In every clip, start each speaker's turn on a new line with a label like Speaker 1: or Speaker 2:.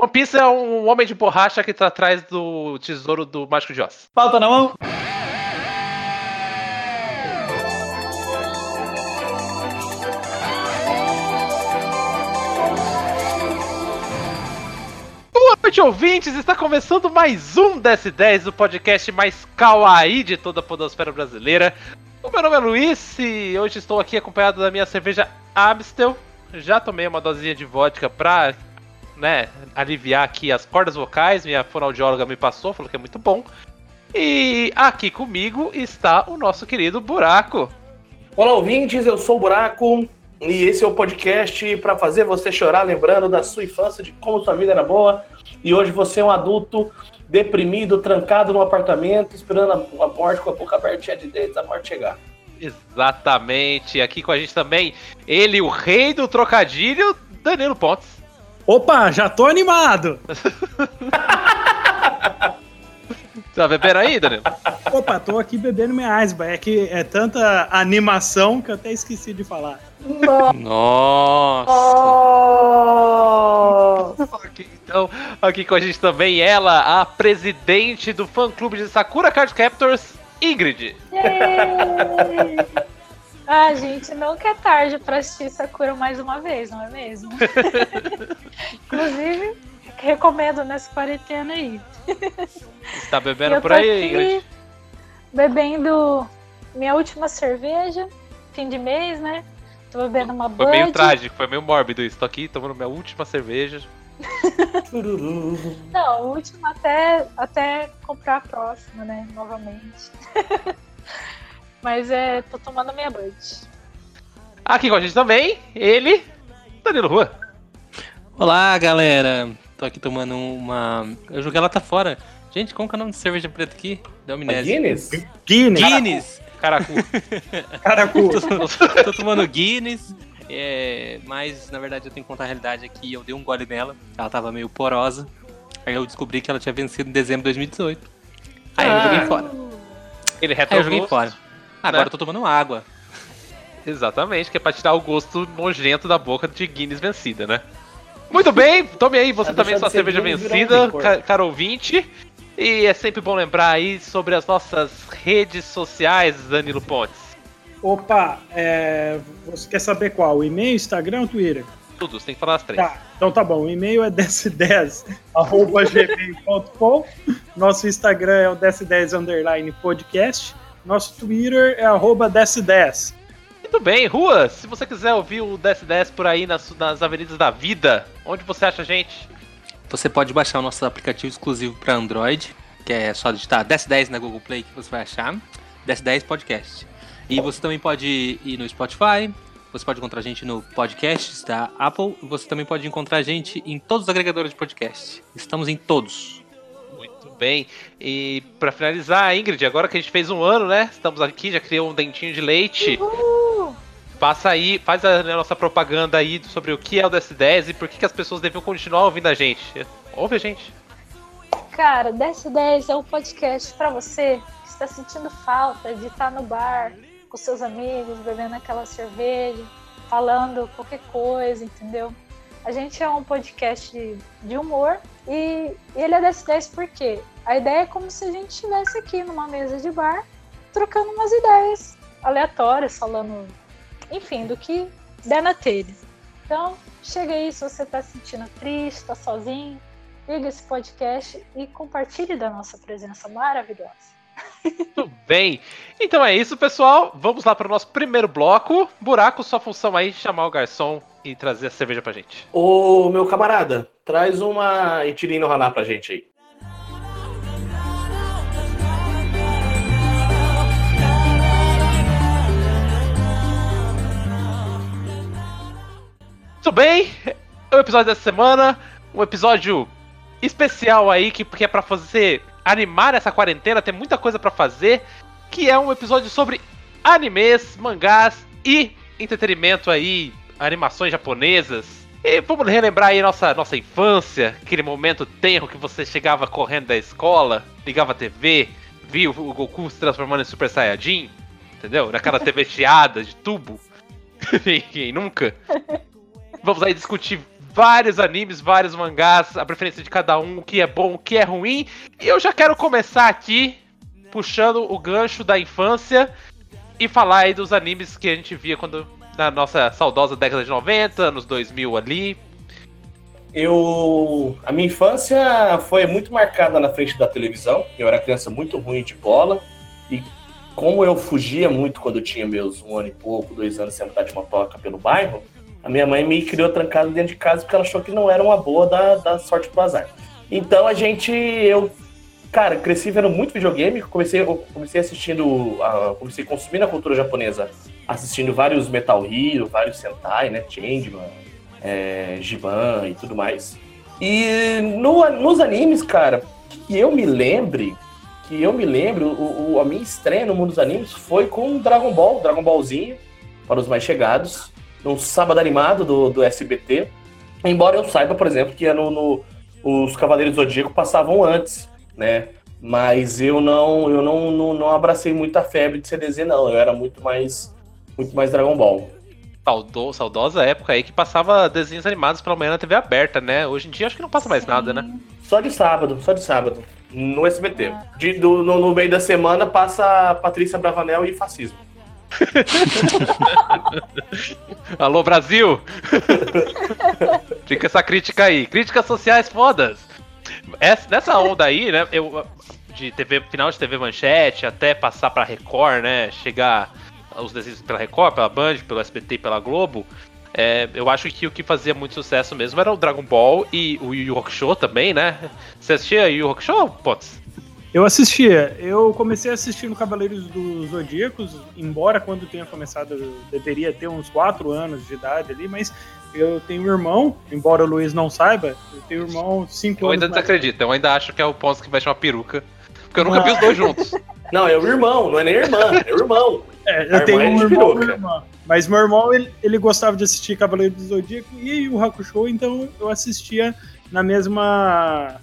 Speaker 1: One Piece é um homem de borracha que tá atrás do tesouro do Mágico de Oz.
Speaker 2: Pauta na mão.
Speaker 1: Boa noite, ouvintes! Está começando mais um DS10, o podcast mais kawaii de toda a podosfera brasileira. O meu nome é Luiz e hoje estou aqui acompanhado da minha cerveja Amstel. Já tomei uma dosinha de vodka pra né, aliviar aqui as cordas vocais. Minha fonoaudióloga me passou, falou que é muito bom. E aqui comigo está o nosso querido Buraco.
Speaker 3: Olá, ouvintes, eu sou o Buraco e esse é o podcast para fazer você chorar lembrando da sua infância, de como sua vida era boa. E hoje você é um adulto deprimido, trancado num apartamento, esperando a morte com a boca aberta de dentes, a morte chegar.
Speaker 1: Exatamente. Aqui com a gente também, ele, o rei do trocadilho, Danilo Pontes.
Speaker 2: Opa, já tô animado!
Speaker 1: Tá bebendo aí, Danilo?
Speaker 2: Opa, tô aqui bebendo minha Iceberg. É que é tanta animação que eu até esqueci de falar.
Speaker 1: Nossa! Aqui, então, aqui com a gente também ela, a presidente do fã-clube de Sakura Card Captors, Ingrid.
Speaker 4: Ah, gente, nunca é tarde pra assistir Sakura mais uma vez, não é mesmo? Inclusive, recomendo nessa quarentena aí.
Speaker 1: Está bebendo
Speaker 4: Eu
Speaker 1: por aí,
Speaker 4: aqui
Speaker 1: Ingrid?
Speaker 4: Bebendo minha última cerveja, fim de mês, né? Tô bebendo uma
Speaker 1: Foi meio
Speaker 4: Bud.
Speaker 1: trágico, foi meio mórbido isso. Tô aqui tomando minha última cerveja.
Speaker 4: Não, última até, até comprar a próxima, né? Novamente. Mas é, tô tomando minha Bud.
Speaker 1: Aqui com a gente também, ele, Danilo Rua.
Speaker 5: Olá, galera. Tô aqui tomando uma. Eu joguei ela tá fora. Gente, como que é o nome de cerveja preta aqui? Deu
Speaker 3: A
Speaker 5: amnésia.
Speaker 3: Guinness?
Speaker 2: Guinness.
Speaker 5: Guinness!
Speaker 1: Caracu.
Speaker 2: Caracu.
Speaker 5: tô, tô tomando Guinness. É, mas na verdade eu tenho que contar a realidade aqui. Eu dei um gole nela. Ela tava meio porosa. Aí eu descobri que ela tinha vencido em dezembro de 2018. Aí eu
Speaker 3: Ah.
Speaker 5: joguei fora.
Speaker 1: Ele
Speaker 5: Aí eu joguei
Speaker 1: retrogou.
Speaker 5: fora. Agora eu tô tomando água.
Speaker 1: Exatamente, que é pra tirar o gosto nojento da boca de Guinness vencida, né? Muito bem, tome aí você
Speaker 3: Vai
Speaker 1: também sua cerveja
Speaker 3: um
Speaker 1: vencida, ca caro ouvinte. E é sempre bom lembrar aí sobre as nossas redes sociais, Danilo Pontes.
Speaker 2: Opa, é, você quer saber qual? E-mail, Instagram ou Twitter?
Speaker 1: Tudo, você tem que falar as três.
Speaker 2: Tá, então tá bom. O e-mail é ds10.gmail.com. Nosso Instagram é o ds10 underline podcast. Nosso Twitter é arroba ds10.
Speaker 1: Muito bem, Rua, se você quiser ouvir o DS10 por aí nas, nas avenidas da vida, onde você acha a gente?
Speaker 5: Você pode baixar o nosso aplicativo exclusivo para Android, que é só digitar 1010 na Google Play que você vai achar. 1010 Podcast. E você também pode ir no Spotify, você pode encontrar a gente no Podcasts da Apple, e você também pode encontrar a gente em todos os agregadores de podcast. Estamos em todos.
Speaker 1: Muito bem. E pra finalizar, Ingrid, agora que a gente fez um ano, né? Estamos aqui, já criou um dentinho de leite.
Speaker 4: Uh!
Speaker 1: Passa aí, faz a, nossa propaganda aí sobre o que é o DS10 e por que, que as pessoas deviam continuar ouvindo a gente. Ouve a gente.
Speaker 4: Cara, 1010 é um podcast pra você que está sentindo falta de estar no bar com seus amigos, bebendo aquela cerveja, falando qualquer coisa, entendeu? A gente é um podcast de humor e ele é 1010 porque a ideia é como se a gente estivesse aqui numa mesa de bar trocando umas ideias aleatórias, falando, enfim, do que der na telha. Então, chega aí se você tá se sentindo triste, tá sozinho, liga esse podcast e compartilhe da nossa presença maravilhosa.
Speaker 1: Muito bem. Então é isso, pessoal. Vamos lá para o nosso primeiro bloco. Buraco, sua função aí, chamar o garçom e trazer a cerveja pra gente.
Speaker 3: Ô, meu camarada, traz uma Itirino Haná pra gente aí.
Speaker 1: Muito bem. O episódio dessa semana, um episódio especial aí que, que é pra fazer animar essa quarentena, tem muita coisa pra fazer, que é um episódio sobre animes, mangás e entretenimento aí, animações japonesas. E vamos relembrar aí nossa, nossa infância, aquele momento tenro que você chegava correndo da escola, ligava a TV, via o Goku se transformando em Super Saiyajin, entendeu? Naquela TV chiada de tubo. Quem nunca? Vamos aí discutir vários animes, vários mangás, a preferência de cada um, o que é bom, o que é ruim. E eu já quero começar aqui puxando o gancho da infância e falar aí dos animes que a gente via quando na nossa saudosa década de 90, anos 2000 ali.
Speaker 3: Eu. A minha infância foi muito marcada na frente da televisão. Eu era criança muito ruim de bola. E como eu fugia muito quando eu tinha meus um ano e pouco, dois anos sem andar de motoca pelo bairro, a minha mãe me criou trancado dentro de casa porque ela achou que não era uma boa da, da sorte pro azar. Então a gente. Eu, cara, cresci vendo muito videogame. Comecei, comecei assistindo. Comecei consumindo a cultura japonesa, assistindo vários Metal Hero, vários Sentai, né? Changeman, é, Giban e tudo mais. E no, nos animes, cara, que eu me lembre, que eu me lembro, o, o, a minha estreia no mundo dos animes foi com Dragon Ball, Dragon Ballzinho, para os mais chegados, no sábado animado do, do SBT. Embora eu saiba, por exemplo, que no, no, os Cavaleiros do Zodíaco passavam antes, né? Mas eu não, eu não, não, não abracei muita febre de CDZ, não. Eu era muito mais, muito mais Dragon Ball
Speaker 1: saudo, saudosa época aí que passava desenhos animados pela manhã na TV aberta, né? Hoje em dia acho que não passa mais Sim. nada, né?
Speaker 3: Só de sábado, só de sábado. No SBT. Ah. De, do, no, no, meio da semana passa Patrícia Bravanel e fascismo.
Speaker 1: Alô, Brasil! Fica essa crítica aí. Críticas sociais fodas. Essa, nessa onda aí, né? Eu, de TV, final de TV Manchete até passar pra Record, né? Chegar os desenhos pela Record, pela Band, pelo SBT pela Globo, é, eu acho que o que fazia muito sucesso mesmo era o Dragon Ball e o Yu Yu Hakusho também, né? Você assistia Yu Yu Hakusho, Potts?
Speaker 2: Eu assistia. Eu comecei assistindo Cavaleiros dos Zodíacos, embora quando tenha começado eu deveria ter uns 4 anos de idade ali, mas eu tenho um irmão, embora o Luiz não saiba, eu tenho um irmão 5 anos.
Speaker 1: Eu ainda desacredito, eu ainda acho que é o Ponce que vai chamar peruca. Porque eu nunca vi os dois juntos.
Speaker 3: Não, é o irmão, não é nem irmã, é o irmão.
Speaker 2: É, eu tenho um é irmão e irmã. Mas meu irmão, ele, ele gostava de assistir Cavaleiro do Zodíaco e o Hakusho, então eu assistia na mesma...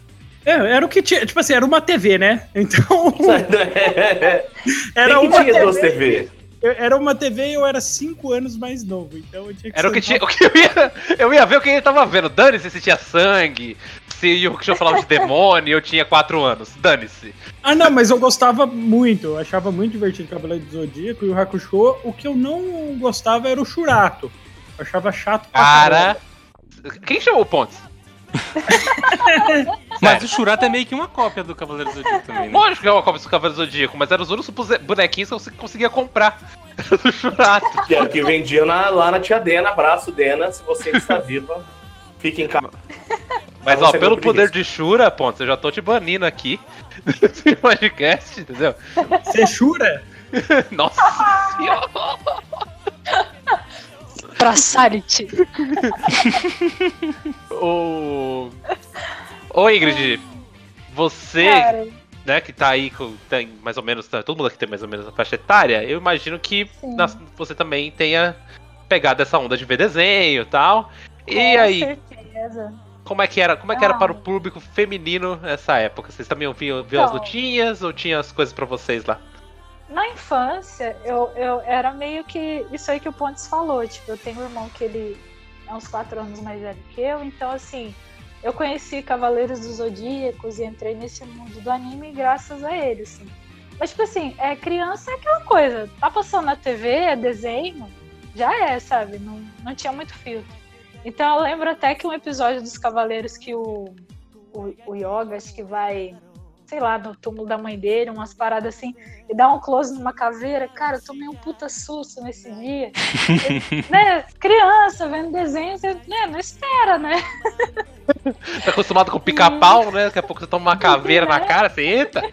Speaker 2: É, era o que tinha, tipo assim, era uma TV, né? Então...
Speaker 3: era uma tinha duas TV.
Speaker 2: Era uma TV e eu era 5 anos mais novo, então eu tinha
Speaker 1: que Era o que, tinha, o que eu ia. Eu ia ver o que ele tava vendo. Dane-se se tinha sangue, se o que eu falava de demônio, eu tinha 4 anos. Dane-se.
Speaker 2: Ah, não, mas eu gostava muito. Eu achava muito divertido o Cavaleiro do Zodíaco e o Hakusho. O que eu não gostava era o Churato. Eu achava chato
Speaker 1: pra Cara. Quem chamou o Pontes?
Speaker 5: mas o Churato é meio que uma cópia do Cavaleiro do Zodíaco também, né?
Speaker 1: Lógico que é uma cópia do Cavaleiro do Zodíaco, mas eram os únicos bonequinhos que você conseguia comprar do Churato.
Speaker 3: Que era o que vendia na, lá na tia Dena, abraço Dena, se você está viva, fique em casa.
Speaker 1: Mas ó, pelo poder de Shura, ponto, eu já tô te banindo aqui desse podcast, entendeu?
Speaker 2: Você Shura?
Speaker 1: Nossa senhora!
Speaker 4: Pra Sality.
Speaker 1: Ô. Ô Ingrid, você, Cara. né, que tá aí com tem mais ou menos, tá, todo mundo aqui tem mais ou menos a faixa etária, eu imagino que na, você também tenha pegado essa onda de ver desenho e tal. E com aí? Certeza. Como é que era? Como é que era para o público feminino nessa época? Vocês também ouviam ver as lutinhas ou tinha as coisas para vocês lá?
Speaker 4: Na infância, eu, eu era meio que isso aí que o Pontes falou. Tipo, eu tenho um irmão que ele é uns quatro anos mais velho que eu, então assim, eu conheci Cavaleiros dos Zodíacos e entrei nesse mundo do anime graças a ele, assim. Mas, tipo assim, é, criança é aquela coisa, tá passando na TV, é desenho, já é, sabe? Não, não tinha muito filtro. Então eu lembro até que um episódio dos Cavaleiros que o, o, o Yoga, acho que vai, sei lá, no túmulo da mãe dele, umas paradas assim, e dá um close numa caveira. Cara, eu tomei um puta susto nesse dia. e, né, criança vendo desenho, você né, não espera, né?
Speaker 1: tá acostumado com pica-pau, né? Daqui a pouco você toma uma caveira é. na cara, você entra.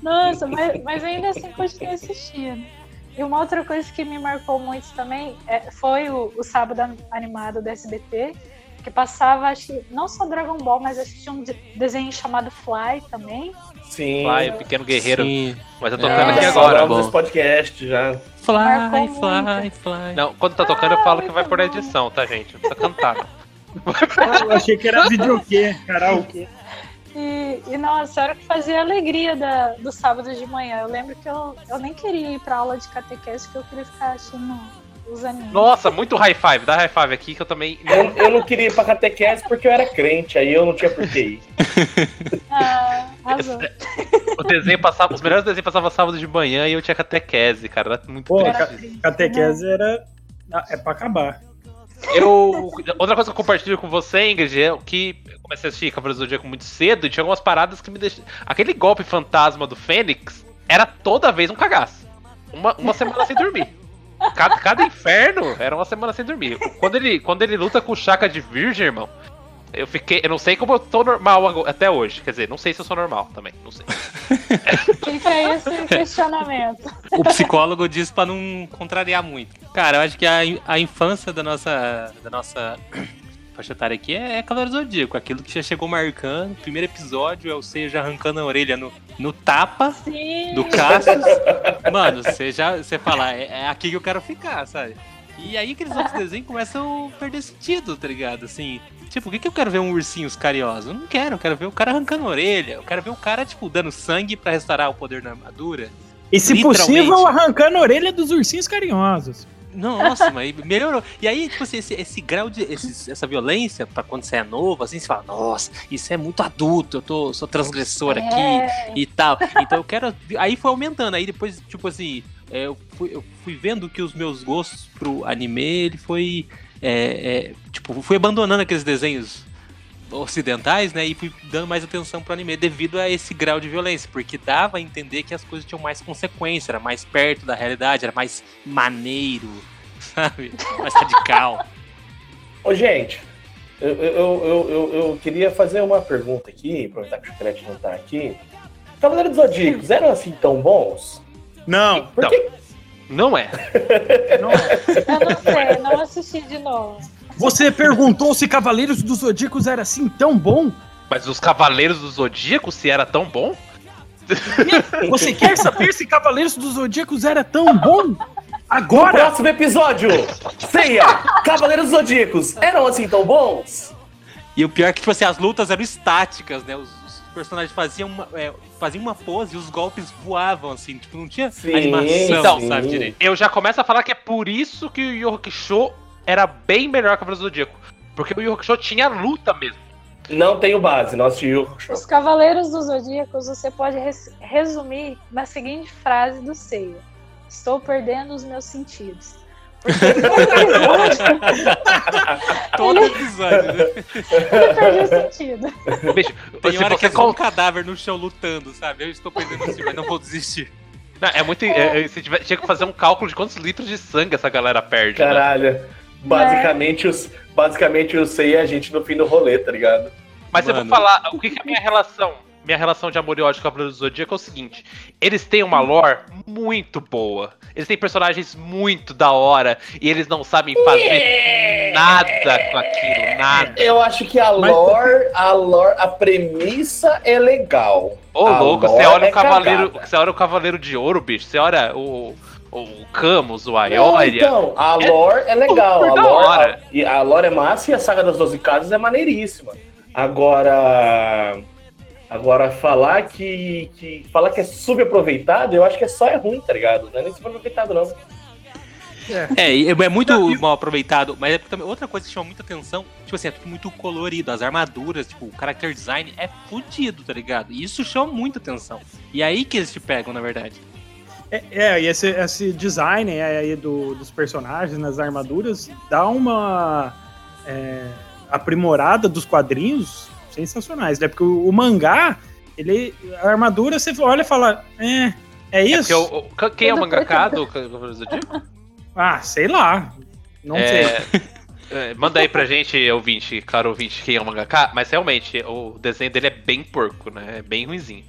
Speaker 4: Nossa, mas, mas ainda assim continuei assistindo. E uma outra coisa que me marcou muito também é, foi o, o, sábado animado do SBT, que passava, acho que, não só Dragon Ball, mas acho que tinha um desenho chamado Fly também.
Speaker 1: Sim. Fly, o Pequeno Guerreiro. Sim. Mas eu tô tocando é, aqui agora.
Speaker 3: Vamos podcast já.
Speaker 5: Fly, fly, fly.
Speaker 1: Não, quando tá tocando eu falo que vai por edição, tá, gente? Não precisa cantar.
Speaker 2: eu achei que era videokê, karaokê.
Speaker 4: E, e nossa, era o que fazia a alegria da, do sábado de manhã. Eu lembro que eu, eu nem queria ir pra aula de catequese, que eu queria ficar assistindo os animes.
Speaker 1: Nossa, muito high five. Dá high five aqui que eu também.
Speaker 3: Eu, eu não queria ir pra catequese porque eu era crente, aí eu não tinha por que ir.
Speaker 4: Ah, arrasou.
Speaker 1: O desenho passava, os melhores desenhos passavam sábado de manhã e eu tinha catequese, cara. Era muito
Speaker 2: Pô, ca- catequese era. ah, É pra acabar.
Speaker 1: Eu. Outra coisa que eu compartilho com você, Ingrid, é que eu comecei a assistir Cavaleiros do Zodíaco muito cedo e tinha algumas paradas que me deixaram. Aquele golpe fantasma do Fênix era toda vez um cagaço. Uma, uma semana sem dormir. Cada, cada inferno era uma semana sem dormir. Quando ele, quando ele luta com o Chaka de Virgem, irmão, eu fiquei. Eu não sei como eu tô normal até hoje. Quer dizer, não sei se eu sou normal também. Não sei.
Speaker 4: Fica aí esse questionamento.
Speaker 5: O psicólogo diz pra não contrariar muito. Cara, eu acho que a, a infância da nossa, da nossa faixa etária aqui é, é Cavaleiro do Zodíaco. Aquilo que já chegou marcando. Primeiro episódio é o Seiya já arrancando a orelha no, no tapa
Speaker 4: Sim.
Speaker 5: do Cassius. Mano, você já você fala, é, é aqui que eu quero ficar, sabe? E aí aqueles outros desenhos começam a perder sentido, tá ligado? Assim, tipo, o que, que eu quero ver um ursinhos carinhoso? Eu não quero, eu quero ver o cara arrancando a orelha. Eu quero ver o cara, tipo, dando sangue pra restaurar o poder da armadura.
Speaker 2: E se possível, arrancando a orelha dos ursinhos carinhosos.
Speaker 5: Nossa, mas melhorou. E aí, tipo assim, esse, esse grau de. esse- essa violência, pra quando você é novo, assim, você fala, nossa, isso é muito adulto, eu tô, sou transgressor aqui
Speaker 4: É,
Speaker 5: e tal. Então eu quero. Aí foi aumentando. Aí depois, tipo assim, é, eu, fui, eu fui vendo que os meus gostos pro anime, ele foi. é, é, tipo, fui abandonando aqueles desenhos ocidentais, né? E fui dando mais atenção pro anime devido a esse grau de violência, porque dava a entender que as coisas tinham mais consequência, era mais perto da realidade, era mais maneiro, sabe? Mais radical.
Speaker 3: Ô, gente, eu, eu, eu, eu, eu queria fazer uma pergunta aqui, aproveitar que o Chiclete não tá aqui. Cavaleiros dos Zodíacos eram assim tão bons?
Speaker 2: Não,
Speaker 3: Por
Speaker 1: Não.
Speaker 3: que
Speaker 1: Não é.
Speaker 2: não.
Speaker 4: eu não sei, não assisti de novo.
Speaker 2: Você perguntou se Cavaleiros dos Zodíacos era assim tão bom?
Speaker 1: Mas os Cavaleiros do Zodíaco, se era tão bom?
Speaker 2: Você quer saber se Cavaleiros dos Zodíacos era tão bom?
Speaker 3: No
Speaker 2: Agora!
Speaker 3: próximo episódio, Ceia, Cavaleiros dos Zodíacos eram assim tão bons?
Speaker 5: E o pior é que, tipo assim, as lutas eram estáticas, né? Os, os personagens faziam uma, é, faziam uma pose e os golpes voavam, assim, tipo, não tinha
Speaker 3: Sim,
Speaker 5: animação,
Speaker 3: sim.
Speaker 5: sabe, direito.
Speaker 1: Eu já começo a falar que é por isso que o Yu Hakusho era bem melhor que o Cavaleiros do Zodíaco. Porque o Yu Hakusho tinha luta mesmo.
Speaker 3: Não tenho base, não assisti o show.
Speaker 4: Os Cavaleiros dos Zodíacos você pode res- resumir na seguinte frase do Seiya: Estou perdendo os meus sentidos. Porque todo episódio
Speaker 5: Todo episódio, né?
Speaker 4: ele perdeu o sentido.
Speaker 1: Bicho,
Speaker 5: Tem
Speaker 1: se
Speaker 5: hora que
Speaker 1: você
Speaker 5: é só um cadáver no chão lutando, sabe? Eu estou perdendo assim, mas não vou desistir.
Speaker 1: Não, é muito. é, é, se tiver- tinha que fazer um cálculo de quantos litros de sangue essa galera perde. né?
Speaker 3: Caralho. Basicamente, os, basicamente o Ceia é a gente no fim do rolê, tá ligado?
Speaker 1: Mas eu vou
Speaker 5: Mano.
Speaker 1: falar, o que, que é a minha relação? Minha relação de amor e ódio com Cavaleiros do Zodíaco é o seguinte: eles têm uma lore muito boa. Eles têm personagens muito da hora e eles não sabem fazer nada com aquilo, nada.
Speaker 3: Eu acho que a lore, a lore, a premissa é legal.
Speaker 1: Ô,
Speaker 3: A
Speaker 1: louco, você olha
Speaker 3: é
Speaker 1: o Cavaleiro.
Speaker 3: cagada.
Speaker 1: Você olha o Cavaleiro de Ouro, bicho. Você olha o. O Camus, o
Speaker 3: Não,
Speaker 1: Aioria.
Speaker 3: então, a lore é legal.
Speaker 1: super
Speaker 3: A lore,
Speaker 1: hora.
Speaker 3: e a lore é massa e a saga das 12 casas é maneiríssima. Agora. Agora, falar que, que. Falar que é subaproveitado, eu acho que é só é ruim, tá ligado? Não é nem subaproveitado, não.
Speaker 5: É, e é muito mal aproveitado, mas é também outra coisa que chama muita atenção, tipo assim, é tudo muito colorido, as armaduras, tipo, o character design é fudido, tá ligado? E isso chama muita atenção. E é aí que eles te pegam, na verdade.
Speaker 2: É, é, e esse, esse design aí do- dos personagens nas armaduras dá uma é, aprimorada dos quadrinhos sensacionais, né? Porque o, o mangá, ele, a armadura, você olha e fala, é, é
Speaker 1: É
Speaker 2: isso?
Speaker 1: porque o- o- quem é o
Speaker 4: Tudo
Speaker 1: mangaka do Cavaleiro do Zodíaco?
Speaker 2: Ah, sei lá. Não sei.
Speaker 1: É, é, manda aí pra gente, ouvinte, claro ouvinte, quem é o mangaka, mas realmente o desenho dele é bem porco, né? É bem ruimzinho.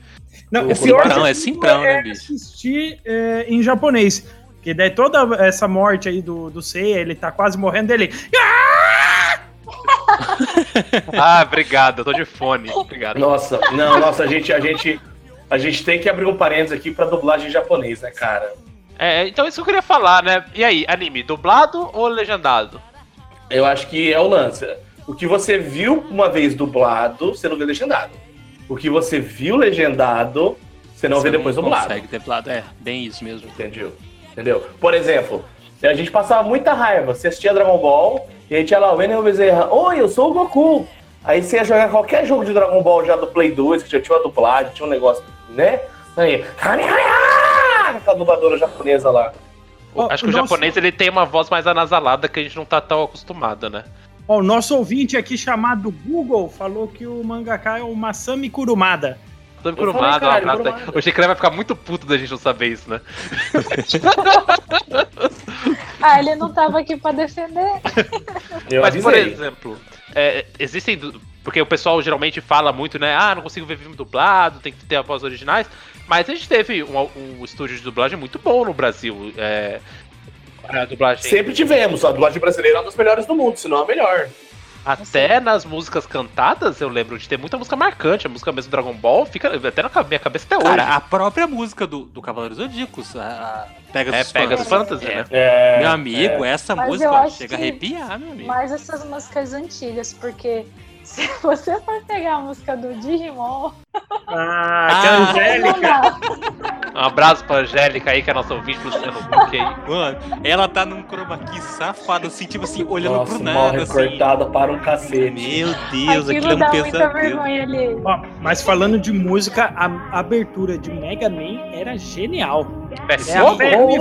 Speaker 2: Não,
Speaker 3: o
Speaker 2: o pior de
Speaker 5: é
Speaker 2: tudo
Speaker 5: Simprão, né,
Speaker 2: é
Speaker 5: bicho?
Speaker 2: assistir é, em japonês. Porque daí toda essa morte aí do, do Seiya, ele tá quase morrendo dele.
Speaker 1: Ah, obrigado, eu tô de fone. Obrigado.
Speaker 3: Nossa, não, nossa, a gente, a gente, a gente tem que abrir um parênteses aqui pra dublagem em japonês, né, cara?
Speaker 1: É, então isso que eu queria falar, né? E aí, anime, dublado ou legendado?
Speaker 3: Eu acho que é o lance. O que você viu uma vez dublado, você não vê legendado. O que você viu legendado, você não
Speaker 5: Você
Speaker 3: vê depois dublado.
Speaker 5: consegue ter dublado, é, bem isso mesmo.
Speaker 3: Entendeu? Entendeu? Por exemplo, a gente passava muita raiva. Você assistia Dragon Ball, e aí tinha lá o Wendel Bezerra, oi, eu sou o Goku. Aí você ia jogar qualquer jogo de Dragon Ball já do Play 2, que já tinha uma dublagem, tinha um negócio, né? Aí, aquela dubladora japonesa lá.
Speaker 1: Acho que o
Speaker 2: nosso-
Speaker 1: japonês ele tem uma voz mais anasalada que a gente não tá tão acostumado, né?
Speaker 2: Ó, o nosso ouvinte aqui chamado Google falou que o mangaka é o Masami Kurumada.
Speaker 3: Falei,
Speaker 1: Kurumada, um
Speaker 3: caralho. Kurumada.
Speaker 1: O Shikrai vai ficar muito puto da gente não saber isso, né?
Speaker 4: Ah, ele não tava aqui pra defender.
Speaker 3: Eu
Speaker 1: Mas, por
Speaker 3: avisei.
Speaker 1: exemplo, é, existem. Porque o pessoal geralmente fala muito, né? Ah, não consigo ver filme dublado, tem que ter a voz originais. Mas a gente teve um, um estúdio de dublagem muito bom no Brasil. É, a dublagem.
Speaker 3: Sempre tivemos, a dublagem brasileira é uma das melhores do mundo, se não a melhor.
Speaker 1: Até nas músicas cantadas, eu lembro de ter muita música marcante. A música mesmo do Dragon Ball fica até na minha cabeça até hoje.
Speaker 5: Cara, a própria música do, do Cavaleiros Zodíacos, a, a Pegasus
Speaker 1: é, Pegasus
Speaker 5: Fantasy.
Speaker 1: Fantasy, né?
Speaker 3: É,
Speaker 5: Meu amigo, essa
Speaker 4: Mas
Speaker 5: música ó, chega a arrepiar, meu amigo.
Speaker 4: Mas essas músicas antigas, porque se você for pegar a música do Digimon,
Speaker 2: Ah,
Speaker 5: Ah.
Speaker 2: que
Speaker 4: não
Speaker 2: Angélica.
Speaker 4: dá.
Speaker 1: Um abraço pra Angélica aí, que é nossa ouvinte, Luciano Huck aí.
Speaker 5: Mano, ela tá num chroma key safado, assim, tipo assim, olhando
Speaker 3: Nossa,
Speaker 5: pro
Speaker 3: mal
Speaker 5: nada, assim.
Speaker 3: recortada para um cacete.
Speaker 5: Meu Deus, aquilo é
Speaker 4: Aquilo
Speaker 5: um
Speaker 4: dá muita
Speaker 5: pesadelo.
Speaker 4: vergonha ali.
Speaker 2: Ó, mas falando de música, a abertura de Mega Man era genial. É a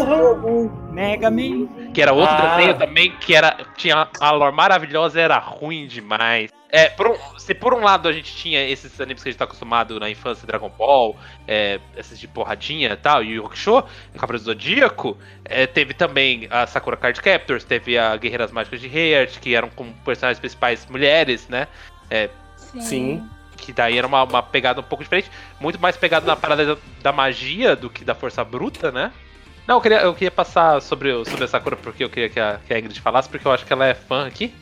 Speaker 1: Fogo,
Speaker 2: Mega Man.
Speaker 1: que era outro
Speaker 3: Ah.
Speaker 1: desenho também, que era tinha a lore maravilhosa era ruim demais. É, por um- se por um lado a gente tinha esses animes que a gente tá acostumado na infância, Dragon Ball, é, esses de porradinha e tal, e o Yu Hakusho, Cavaleiro do Zodíaco, é, teve também a Sakura Card Captors, teve a Guerreiras Mágicas de Heart, que eram com personagens principais mulheres, né?
Speaker 3: Sim.
Speaker 1: Que daí era uma, uma pegada um pouco diferente, muito mais pegada na parada da, da magia do que da força bruta, né? Não, eu queria, eu queria passar sobre, o- sobre a Sakura porque eu queria que a, que a Ingrid falasse, porque eu acho que ela é fã aqui.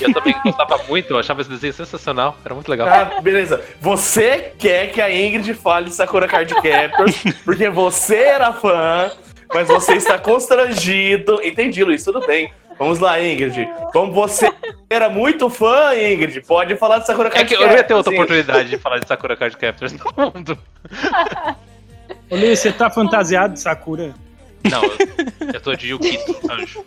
Speaker 1: E eu também gostava muito, eu achava esse desenho sensacional, era muito legal.
Speaker 3: Ah, beleza. Você quer que a Ingrid fale de Sakura Card Captors, porque você era fã, mas você está constrangido. Entendi, Luiz, tudo bem. Vamos lá, Ingrid. Como você era muito fã, Ingrid, pode falar de Sakura
Speaker 1: É
Speaker 3: Card
Speaker 1: que eu não ia ter outra
Speaker 3: sim.
Speaker 1: oportunidade de falar de Sakura Card Captors no mundo.
Speaker 2: Ô, Luiz, você tá fantasiado de Sakura?
Speaker 1: Não, eu, eu tô de Yukito, anjo.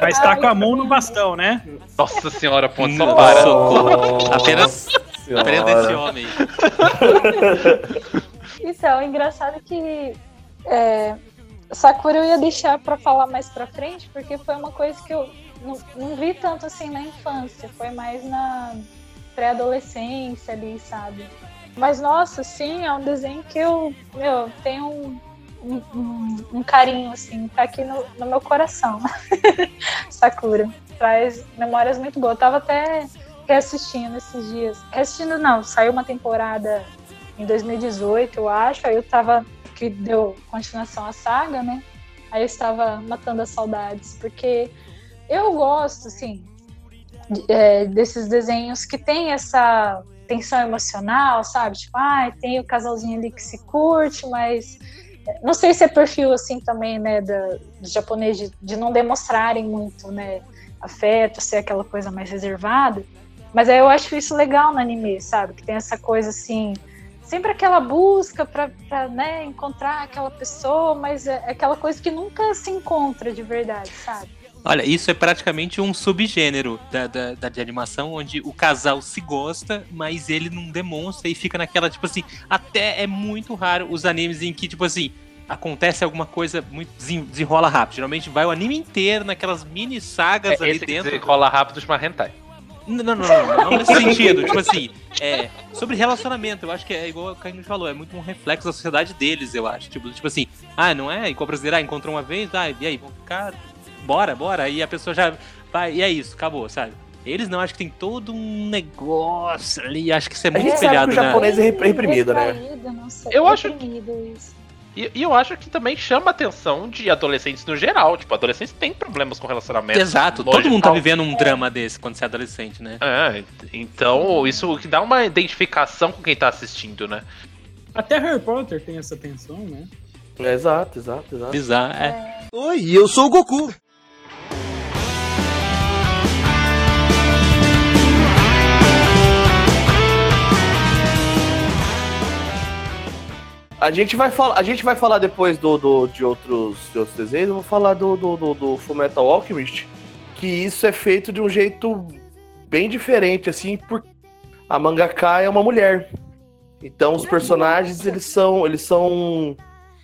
Speaker 2: Mas tá com a mão no bastão, né?
Speaker 1: Nossa senhora, ponto,
Speaker 5: Nossa.
Speaker 1: para.
Speaker 5: Socorro. Apenas-
Speaker 3: Senhora.
Speaker 5: Prenda esse homem.
Speaker 4: Então, o engraçado é que é, Sakura eu ia deixar pra falar mais pra frente, porque foi uma coisa que eu não, não vi tanto assim na infância, foi mais na pré-adolescência ali, sabe? Mas nossa, sim, é um desenho que eu, meu, tenho um- um- um carinho, assim, tá aqui no, no meu coração. Sakura. Traz memórias muito boas. Eu tava até reassistindo esses dias. Reassistindo não, saiu uma temporada em 2018, eu acho. Aí eu tava. Que deu continuação à saga, né? Aí eu estava matando as saudades, porque eu gosto, assim, de- é, desses desenhos que tem essa tensão emocional, sabe? Tipo, ah, tem o casalzinho ali que se curte, mas é, não sei se é perfil assim também, né, da, do japonês de, de não demonstrarem muito, né, afeto, ser aquela coisa mais reservada. Mas aí eu acho isso legal no anime, sabe? Que tem essa coisa assim, sempre aquela busca pra, pra né, encontrar aquela pessoa, mas é aquela coisa que nunca se encontra de verdade, sabe?
Speaker 5: Olha, isso é praticamente um subgênero da, da, da de animação, onde o casal se gosta, mas ele não demonstra e fica naquela, tipo assim, até é muito raro os animes em que, tipo assim, acontece alguma coisa muito desen- desenrola rápido. Geralmente vai o anime inteiro naquelas mini sagas
Speaker 1: É,
Speaker 5: ali
Speaker 1: esse que
Speaker 5: dentro.
Speaker 1: rola rápido chama hentai.
Speaker 5: Não, não, não, não, não nesse sentido. Tipo assim, é, sobre relacionamento, eu acho que é igual o que a gente falou, é muito um reflexo da sociedade deles, eu acho. Tipo, tipo assim, ah, não é? Igual brasileiro, ah, encontrou uma vez, ah, e aí, vamos ficar, bora, bora. Aí a pessoa já vai, e é isso, acabou, sabe? Eles não, acho que tem todo um negócio ali, acho que isso é
Speaker 3: A
Speaker 5: muito
Speaker 3: gente sabe que
Speaker 5: espelhado
Speaker 3: o
Speaker 5: na.
Speaker 3: japonês é rep- reprimido, né?
Speaker 4: Sei,
Speaker 1: Eu acho
Speaker 4: reprimido isso.
Speaker 1: E, e eu acho que também chama a atenção de adolescentes no geral. Tipo, adolescentes têm problemas com relacionamento.
Speaker 5: Exato, todo mundo tá vivendo um drama desse quando você é adolescente, né?
Speaker 1: É, então isso que dá uma identificação com quem tá assistindo, né?
Speaker 2: Até Harry Potter tem essa tensão, né?
Speaker 3: Exato, exato, exato.
Speaker 5: Bizarro, é.
Speaker 6: Oi, eu sou o Goku.
Speaker 3: A gente vai falar, a gente vai falar depois do, do- de, outros, de outros desenhos. Eu vou falar do, do, do, do Fullmetal Alchemist, que isso é feito de um jeito bem diferente, assim, porque a mangaka é uma mulher. Então os personagens eles são, eles são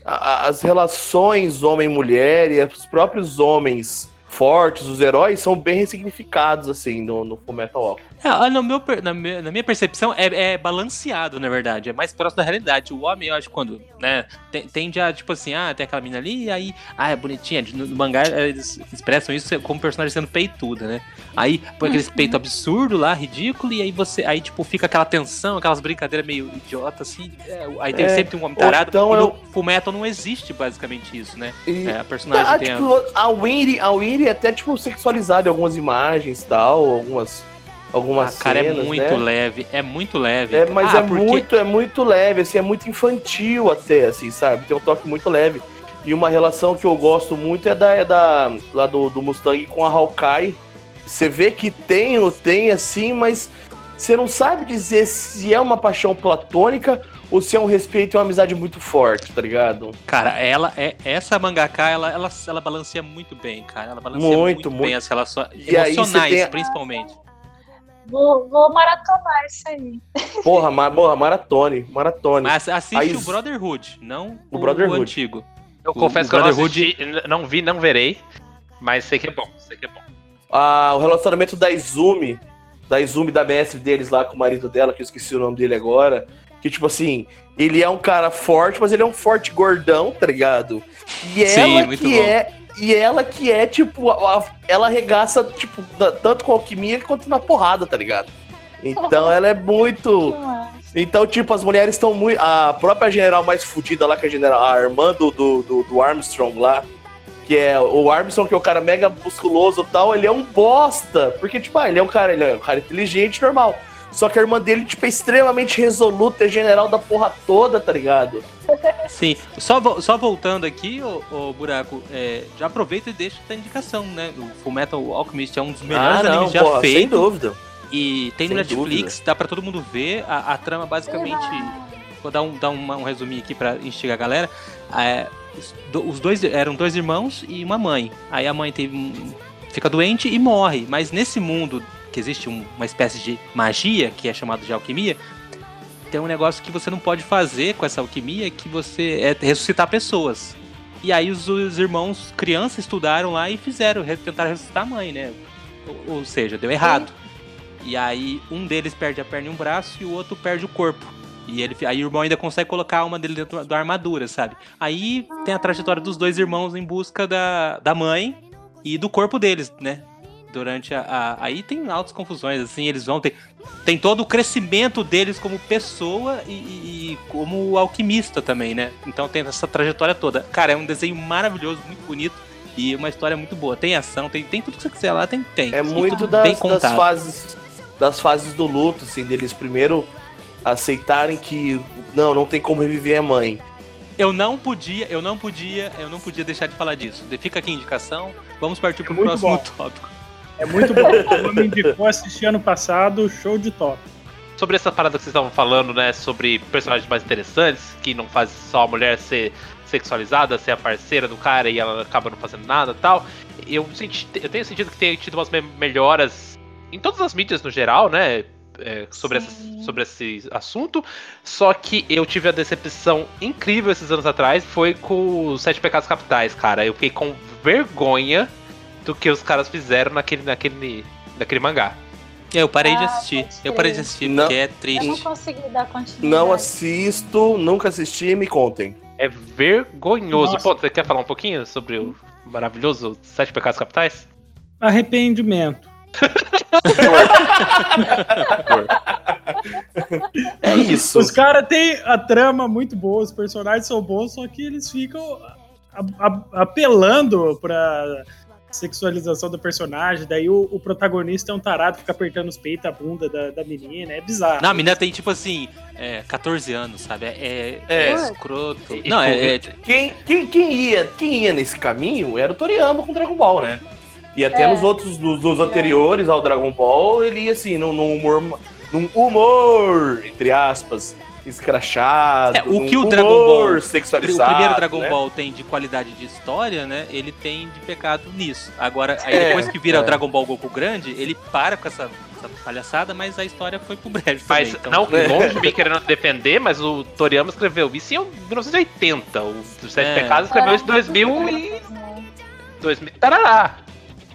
Speaker 3: a- as relações homem-mulher e os próprios homens fortes, os heróis são bem ressignificados assim no, no Fullmetal Alchemist.
Speaker 5: É, ah, no meu na, minha, na minha percepção, é, é balanceado, na verdade. É mais próximo da realidade. O homem, eu acho, quando, né, te- tende a, tipo assim, ah, tem aquela mina ali, e aí, ah, é bonitinha. No, no mangá, eles expressam isso como personagem sendo peituda, né? Aí põe aquele peito absurdo lá, ridículo, e aí você, aí, tipo, fica aquela tensão, aquelas brincadeiras meio idiota, assim. é, aí tem
Speaker 3: É,
Speaker 5: sempre um homem tarado.
Speaker 3: então
Speaker 5: e
Speaker 3: eu-
Speaker 5: no Fullmetal não existe, basicamente, isso, né?
Speaker 3: E-
Speaker 5: É, a personagem
Speaker 3: Ah,
Speaker 5: tem a...
Speaker 3: tipo, a Winry, a Winry é até tipo sexualizada em algumas imagens e tal, algumas algumas
Speaker 5: Ah, cara, é
Speaker 3: cenas,
Speaker 5: muito
Speaker 3: né?
Speaker 5: leve, é muito leve.
Speaker 3: É, mas
Speaker 5: Ah,
Speaker 3: é
Speaker 5: porque-
Speaker 3: muito, é muito leve, assim, é muito infantil até, assim, sabe? Tem um toque muito leve. E uma relação que eu gosto muito é da, é da lá do, do Mustang com a Hawkeye. Você vê que tem, o- tem assim, mas você não sabe dizer se é uma paixão platônica ou se é um respeito e uma amizade muito forte, tá ligado?
Speaker 5: Cara, ela é essa mangaka, ela, ela, ela balanceia muito bem, cara. Ela balanceia
Speaker 3: Muito,
Speaker 5: muito,
Speaker 3: muito.
Speaker 5: bem as relações
Speaker 3: E
Speaker 5: emocionais,
Speaker 3: tem a-
Speaker 5: principalmente.
Speaker 4: Vou, vou maratonar isso aí.
Speaker 3: Porra, ma, porra maratone, maratone.
Speaker 5: Mas assiste
Speaker 3: Aí-
Speaker 5: o Brotherhood, não
Speaker 3: O
Speaker 5: o,
Speaker 3: Brotherhood.
Speaker 5: antigo.
Speaker 1: Eu
Speaker 5: O-
Speaker 1: confesso
Speaker 5: o
Speaker 1: que eu não
Speaker 5: Brotherhood-
Speaker 1: assisti, não vi, não verei. Mas sei que é bom, sei que é bom.
Speaker 3: Ah, o relacionamento da Izumi, da Izumi, da mestre deles lá com o marido dela, que eu esqueci o nome dele agora. Que, tipo assim, ele é um cara forte, mas ele é um forte gordão, tá ligado? E
Speaker 5: Sim,
Speaker 3: ela
Speaker 5: muito
Speaker 3: que
Speaker 5: bom.
Speaker 3: é. E ela que é, tipo, a- a- ela arregaça, tipo, da- tanto com alquimia quanto na porrada, tá ligado? Então ela é muito. Então, tipo, as mulheres estão muito. A própria general mais fodida lá, que é a general, a irmã do, do, do- do Armstrong lá, que é o Armstrong, que é o cara mega musculoso e tal, ele é um bosta. Porque, tipo, ah, ele é um cara, ele é um cara inteligente, normal. Só que a irmã dele, tipo, é extremamente resoluta, é general da porra toda, tá ligado?
Speaker 5: Sim, só, vo- só voltando aqui, ô, ô, Buraco, é, já aproveita e deixa essa indicação, né? O Fullmetal Alchemist é um dos melhores animes já
Speaker 3: Ah, porra, sem
Speaker 5: feitos.
Speaker 3: dúvida.
Speaker 5: E tem no
Speaker 3: Sem
Speaker 5: Netflix, dá pra todo mundo ver. A, a trama basicamente. Vou dar um, dar uma- um resuminho aqui pra instigar a galera. É, os, do- os dois eram dois irmãos e uma mãe. Aí a mãe teve um, fica doente e morre. Mas nesse mundo que existe um- uma espécie de magia, que é chamado de alquimia, tem um negócio que você não pode fazer com essa alquimia, que você é ressuscitar pessoas. E aí os, os irmãos, crianças, estudaram lá e fizeram, tentaram ressuscitar a mãe, né? Ou, ou seja, deu errado. E aí um deles perde a perna e um braço e o outro perde o corpo. E ele, aí o irmão ainda consegue colocar a alma dele dentro da armadura, sabe? Aí tem a trajetória dos dois irmãos em busca da, da mãe e do corpo deles, né? Durante a, a- Aí tem altas confusões, assim, eles vão ter. Tem todo o crescimento deles como pessoa e, e- e como alquimista também, né? Então tem essa trajetória toda. Cara, é um desenho maravilhoso, muito bonito. E uma história muito boa. Tem ação, tem, tem tudo que você quiser lá, tem. tem.
Speaker 3: É muito das,
Speaker 5: bem
Speaker 3: das fases das fases do luto, assim, deles primeiro aceitarem que não, não tem como reviver a mãe.
Speaker 5: Eu não podia, eu não podia, eu não podia deixar de falar disso. Fica aqui a indicação. Vamos partir pro
Speaker 2: Muito
Speaker 5: próximo
Speaker 2: bom.
Speaker 5: tópico.
Speaker 2: É muito bom. O me indicou assistir ano passado, show de top.
Speaker 1: Sobre essa parada que vocês estavam falando, né? Sobre personagens mais interessantes, que não faz só a mulher ser sexualizada, ser a parceira do cara e ela acaba não fazendo nada e tal. Eu, senti, eu tenho sentido que tem tido umas me- melhoras em todas as mídias no geral, né? é, sobre, essa- sobre esse assunto. Só que eu tive a decepção incrível esses anos atrás. Foi com os Sete Pecados Capitais, cara. Eu fiquei com vergonha do que os caras fizeram naquele, naquele, naquele mangá.
Speaker 5: Eu parei de
Speaker 4: Ah,
Speaker 5: assistir.
Speaker 4: pode
Speaker 5: Eu parei de assistir
Speaker 3: Não.
Speaker 5: porque é
Speaker 4: Eu não
Speaker 5: triste.
Speaker 4: consegui dar continuidade.
Speaker 3: Não assisto, nunca assisti, me contem.
Speaker 1: É vergonhoso.
Speaker 2: Nossa.
Speaker 1: Pô, você quer falar um pouquinho sobre o maravilhoso Sete Pecados Capitais?
Speaker 2: Arrependimento.
Speaker 3: É isso.
Speaker 2: Os caras têm a trama muito boa, os personagens são bons, só que eles ficam apelando pra sexualização do personagem. Daí o, o protagonista é um tarado, fica apertando os peitos, a bunda da, da menina. É bizarro.
Speaker 5: Não, a menina tem tipo assim, é, 14 anos, sabe? É, é,
Speaker 3: É.
Speaker 5: escroto.
Speaker 1: E-
Speaker 5: Não,
Speaker 1: e-
Speaker 5: é, é-
Speaker 3: Quem, quem, quem, ia, quem ia nesse caminho era o Toriyama com Dragon Ball, né? E até
Speaker 4: É.
Speaker 3: nos outros, nos, nos anteriores ao Dragon Ball, ele ia assim, num, num humor, num humor, entre aspas, escrachado.
Speaker 5: É, o que
Speaker 3: um
Speaker 5: o Dragon Ball-
Speaker 3: sexualizado.
Speaker 5: o primeiro Dragon
Speaker 3: né?
Speaker 5: Ball tem de qualidade de história, né? Ele tem de pecado nisso. Agora, aí
Speaker 3: É,
Speaker 5: depois que vira
Speaker 3: é.
Speaker 5: o Dragon Ball Goku grande, ele para com essa, essa palhaçada, mas a história foi pro brejo
Speaker 1: Mas
Speaker 5: também. então-
Speaker 1: não longe de mim querendo defender, mas o Toriyama escreveu isso em 1980. O Sete
Speaker 5: É.
Speaker 1: Pecados escreveu isso em 2000 e 2000. Tarará.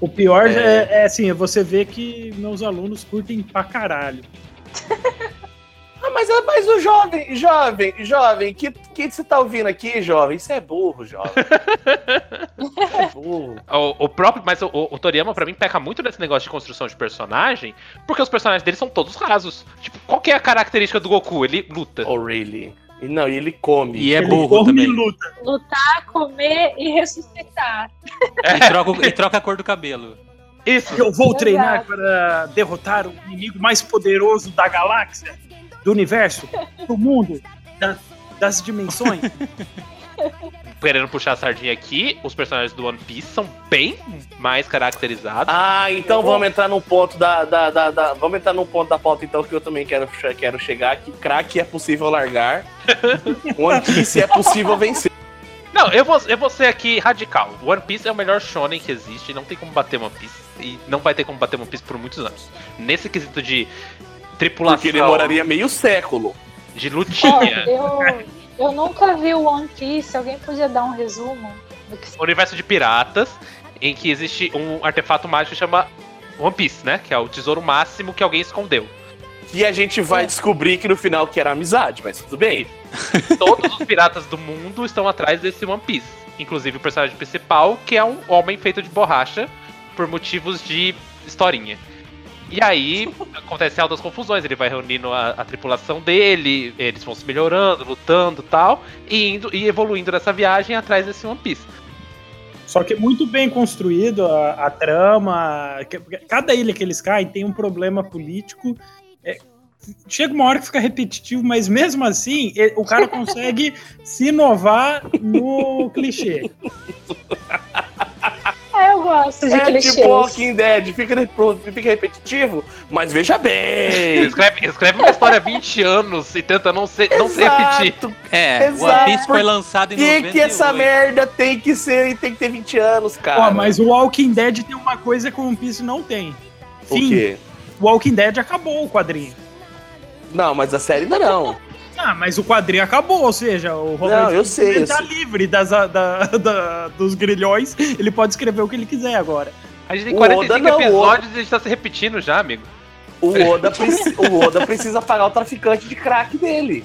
Speaker 2: O pior
Speaker 3: É.
Speaker 2: é. é assim, você vê que meus alunos curtem pra caralho.
Speaker 3: Ah, mas, mas o jovem, jovem, jovem, que, que você tá ouvindo aqui, jovem? Isso é burro, jovem. é burro.
Speaker 1: O, o próprio, mas o, o Toriyama, pra mim, peca muito nesse negócio de construção de personagem, porque os personagens dele são todos rasos. Tipo, qual que é a característica do Goku? Ele luta.
Speaker 3: Oh, really? E não, e ele come.
Speaker 5: E é
Speaker 2: Ele
Speaker 5: burro
Speaker 2: come
Speaker 5: também.
Speaker 2: e luta.
Speaker 4: Lutar, comer e ressuscitar.
Speaker 5: E troca, e troca a cor do cabelo.
Speaker 1: Isso.
Speaker 2: Eu vou treinar para derrotar o inimigo mais poderoso da galáxia, do universo, do mundo, da- das dimensões.
Speaker 1: Querendo puxar a sardinha aqui, os personagens do One Piece são bem mais caracterizados.
Speaker 3: Ah, então vamos entrar num ponto da, da, da, da- Vamos entrar num ponto da pauta, então, que eu também quero, quero chegar, que crack é possível largar. One Piece é possível vencer.
Speaker 1: Não, eu vou, eu vou ser aqui radical. One Piece é o melhor shonen que existe, não tem como bater One Piece. E não vai ter como bater One Piece por muitos anos. Nesse quesito de tripulação,
Speaker 3: Porque demoraria meio século.
Speaker 1: de lutinha,
Speaker 4: eu, eu nunca vi o One Piece. Alguém podia dar um resumo do que
Speaker 1: universo de piratas, em que existe um artefato mágico que chama One Piece, né? Que é o tesouro máximo que alguém escondeu.
Speaker 3: E a gente vai descobrir que no final que era amizade, mas tudo bem.
Speaker 1: Todos os piratas do mundo estão atrás desse One Piece. Inclusive o personagem principal, que é um homem feito de borracha, por motivos de historinha. E aí acontecem altas confusões, ele vai reunindo a, a tripulação dele, eles vão se melhorando, lutando e tal, e indo e evoluindo nessa viagem atrás desse One Piece.
Speaker 2: Só que é muito bem construído a, a trama. Cada ilha que eles caem tem um problema político. É, chega uma hora que fica repetitivo, mas mesmo assim, o cara consegue se inovar no clichê.
Speaker 4: Ah, eu gosto de
Speaker 3: É
Speaker 4: clichês.
Speaker 3: tipo Walking Dead, fica, fica repetitivo, mas veja bem.
Speaker 1: escreve, escreve uma história há 20 anos e tenta não, ser, não se repetir.
Speaker 5: É, o
Speaker 3: Exato.
Speaker 5: One Piece foi lançado em
Speaker 3: que,
Speaker 5: 98.
Speaker 3: que essa merda tem que ser tem que ter 20 anos, cara?
Speaker 2: Ó, mas o Walking Dead tem uma coisa que o One Piece não tem.
Speaker 3: O
Speaker 2: Fim.
Speaker 3: quê?
Speaker 2: O Walking Dead acabou o quadrinho.
Speaker 3: Não, mas a série ainda não.
Speaker 2: Ah, mas o quadrinho acabou, ou seja, o Robert
Speaker 3: Não, eu sei,
Speaker 2: tá
Speaker 3: sei.
Speaker 2: livre das, da- da- dos grilhões, ele pode escrever o que ele quiser agora.
Speaker 1: A gente tem
Speaker 3: O
Speaker 1: 45
Speaker 3: Oda não,
Speaker 1: episódios e a gente tá se repetindo já, amigo.
Speaker 3: O Oda, o Oda precisa pagar o traficante de crack dele.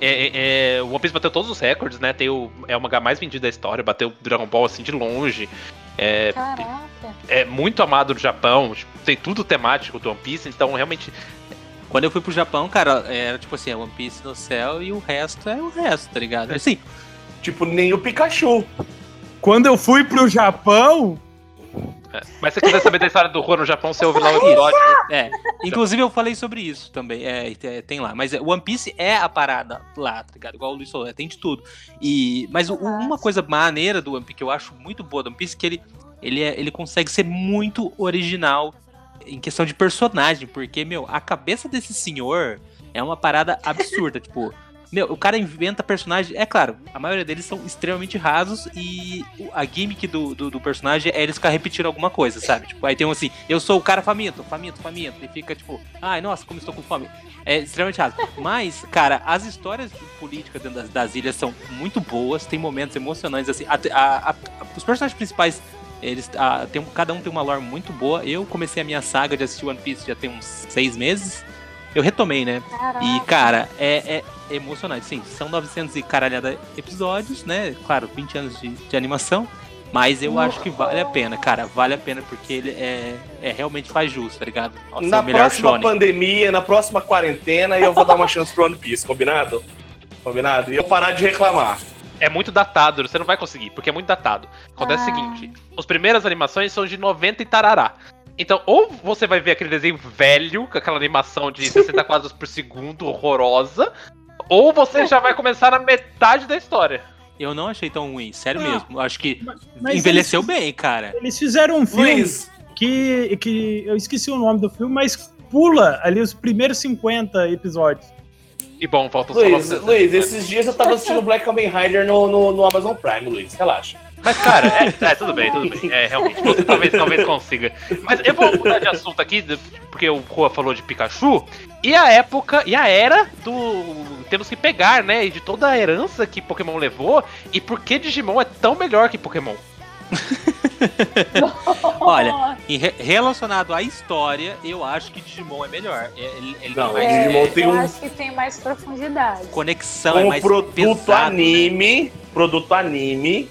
Speaker 1: É, é, é, o One Piece bateu todos os recordes, né? Tem o, é o mangá mais vendido da história, bateu o Dragon Ball assim de longe. É,
Speaker 4: Caraca.
Speaker 1: é muito amado no Japão, tipo, tem tudo temático do One Piece, então realmente.
Speaker 5: Quando eu fui pro Japão, cara, era tipo assim, é One Piece no céu e o resto é o resto, tá ligado? Assim,
Speaker 3: Tipo, nem o Pikachu.
Speaker 2: Quando eu fui pro Japão,
Speaker 1: é. Mas se você quiser saber da história do Rua no Japão, você ouve lá o episódio.
Speaker 5: é. Inclusive eu falei sobre isso também, é, é, tem lá. Mas é, One Piece é a parada lá, tá ligado? Igual o Luiz falou, é, tem de tudo. E, mas o- uma coisa maneira do One Piece que eu acho muito boa do One Piece é que ele, ele, é- ele consegue ser muito original em questão de personagem, porque, meu, a cabeça desse senhor é uma parada absurda, tipo... Meu, o cara inventa personagem. É claro, a maioria deles são extremamente rasos e a gimmick do, do, do personagem é eles ficar repetindo alguma coisa, sabe? Tipo, aí tem um assim, eu sou o cara faminto, faminto, faminto, e fica tipo, ai, nossa, como estou com fome. É extremamente raso. Mas, cara, as histórias de política dentro das, das ilhas são muito boas, tem momentos emocionantes, assim. a- a- a- os personagens principais, eles ah, tem, cada um tem uma lore muito boa. Eu comecei a minha saga de assistir One Piece já tem uns seis meses. Eu retomei, né?
Speaker 4: Caraca.
Speaker 5: E, cara, é, é emocionante. Sim, são 900 e caralhada episódios, né? Claro, 20 anos de, de animação. Mas eu acho que vale a pena, cara. Vale a pena porque ele é, é realmente faz justo, tá ligado? Nossa, é
Speaker 3: na
Speaker 5: melhor
Speaker 3: próxima
Speaker 5: shonen.
Speaker 3: pandemia, na próxima quarentena, eu vou dar uma chance pro One Piece, combinado? Combinado? E eu parar de reclamar.
Speaker 1: É muito datado, você não vai conseguir, porque é muito datado. Acontece o
Speaker 4: Ah.
Speaker 1: seguinte: as primeiras animações são de 90 e tarará. Então, ou você vai ver aquele desenho velho, com aquela animação de 60 quadros por segundo, horrorosa, ou você já vai começar na metade da história.
Speaker 5: Eu não achei tão ruim, sério
Speaker 2: Não.
Speaker 5: mesmo. Acho que
Speaker 2: mas
Speaker 5: envelheceu
Speaker 2: eles,
Speaker 5: bem, cara.
Speaker 2: Eles fizeram um filme
Speaker 3: Luiz,
Speaker 2: que, que eu esqueci o nome do filme, mas pula ali os primeiros 50 episódios.
Speaker 1: E bom, faltam só
Speaker 3: Luiz,
Speaker 1: 900
Speaker 3: Luiz,
Speaker 1: episódios.
Speaker 3: esses dias eu tava assistindo Black Kamen Rider no, no, no Amazon Prime, Luiz. Relaxa.
Speaker 1: Mas, cara, é, é, tudo bem, tudo bem. É, realmente, você talvez, talvez consiga. Mas eu vou mudar de assunto aqui, porque o Rua falou de Pikachu. E a época, e a era do. Temos que pegar, né? E de toda a herança que Pokémon levou. E por que Digimon é tão melhor que Pokémon?
Speaker 5: Olha, re- relacionado à história, eu acho que Digimon é melhor. É, Ele, ele
Speaker 3: Não, é-
Speaker 5: mais
Speaker 3: Digimon
Speaker 5: é,
Speaker 3: tem
Speaker 4: eu
Speaker 3: um-
Speaker 4: acho que tem mais profundidade.
Speaker 5: conexão, é
Speaker 3: Com
Speaker 5: mais
Speaker 3: produto
Speaker 5: pesado, né?
Speaker 3: anime, produto anime,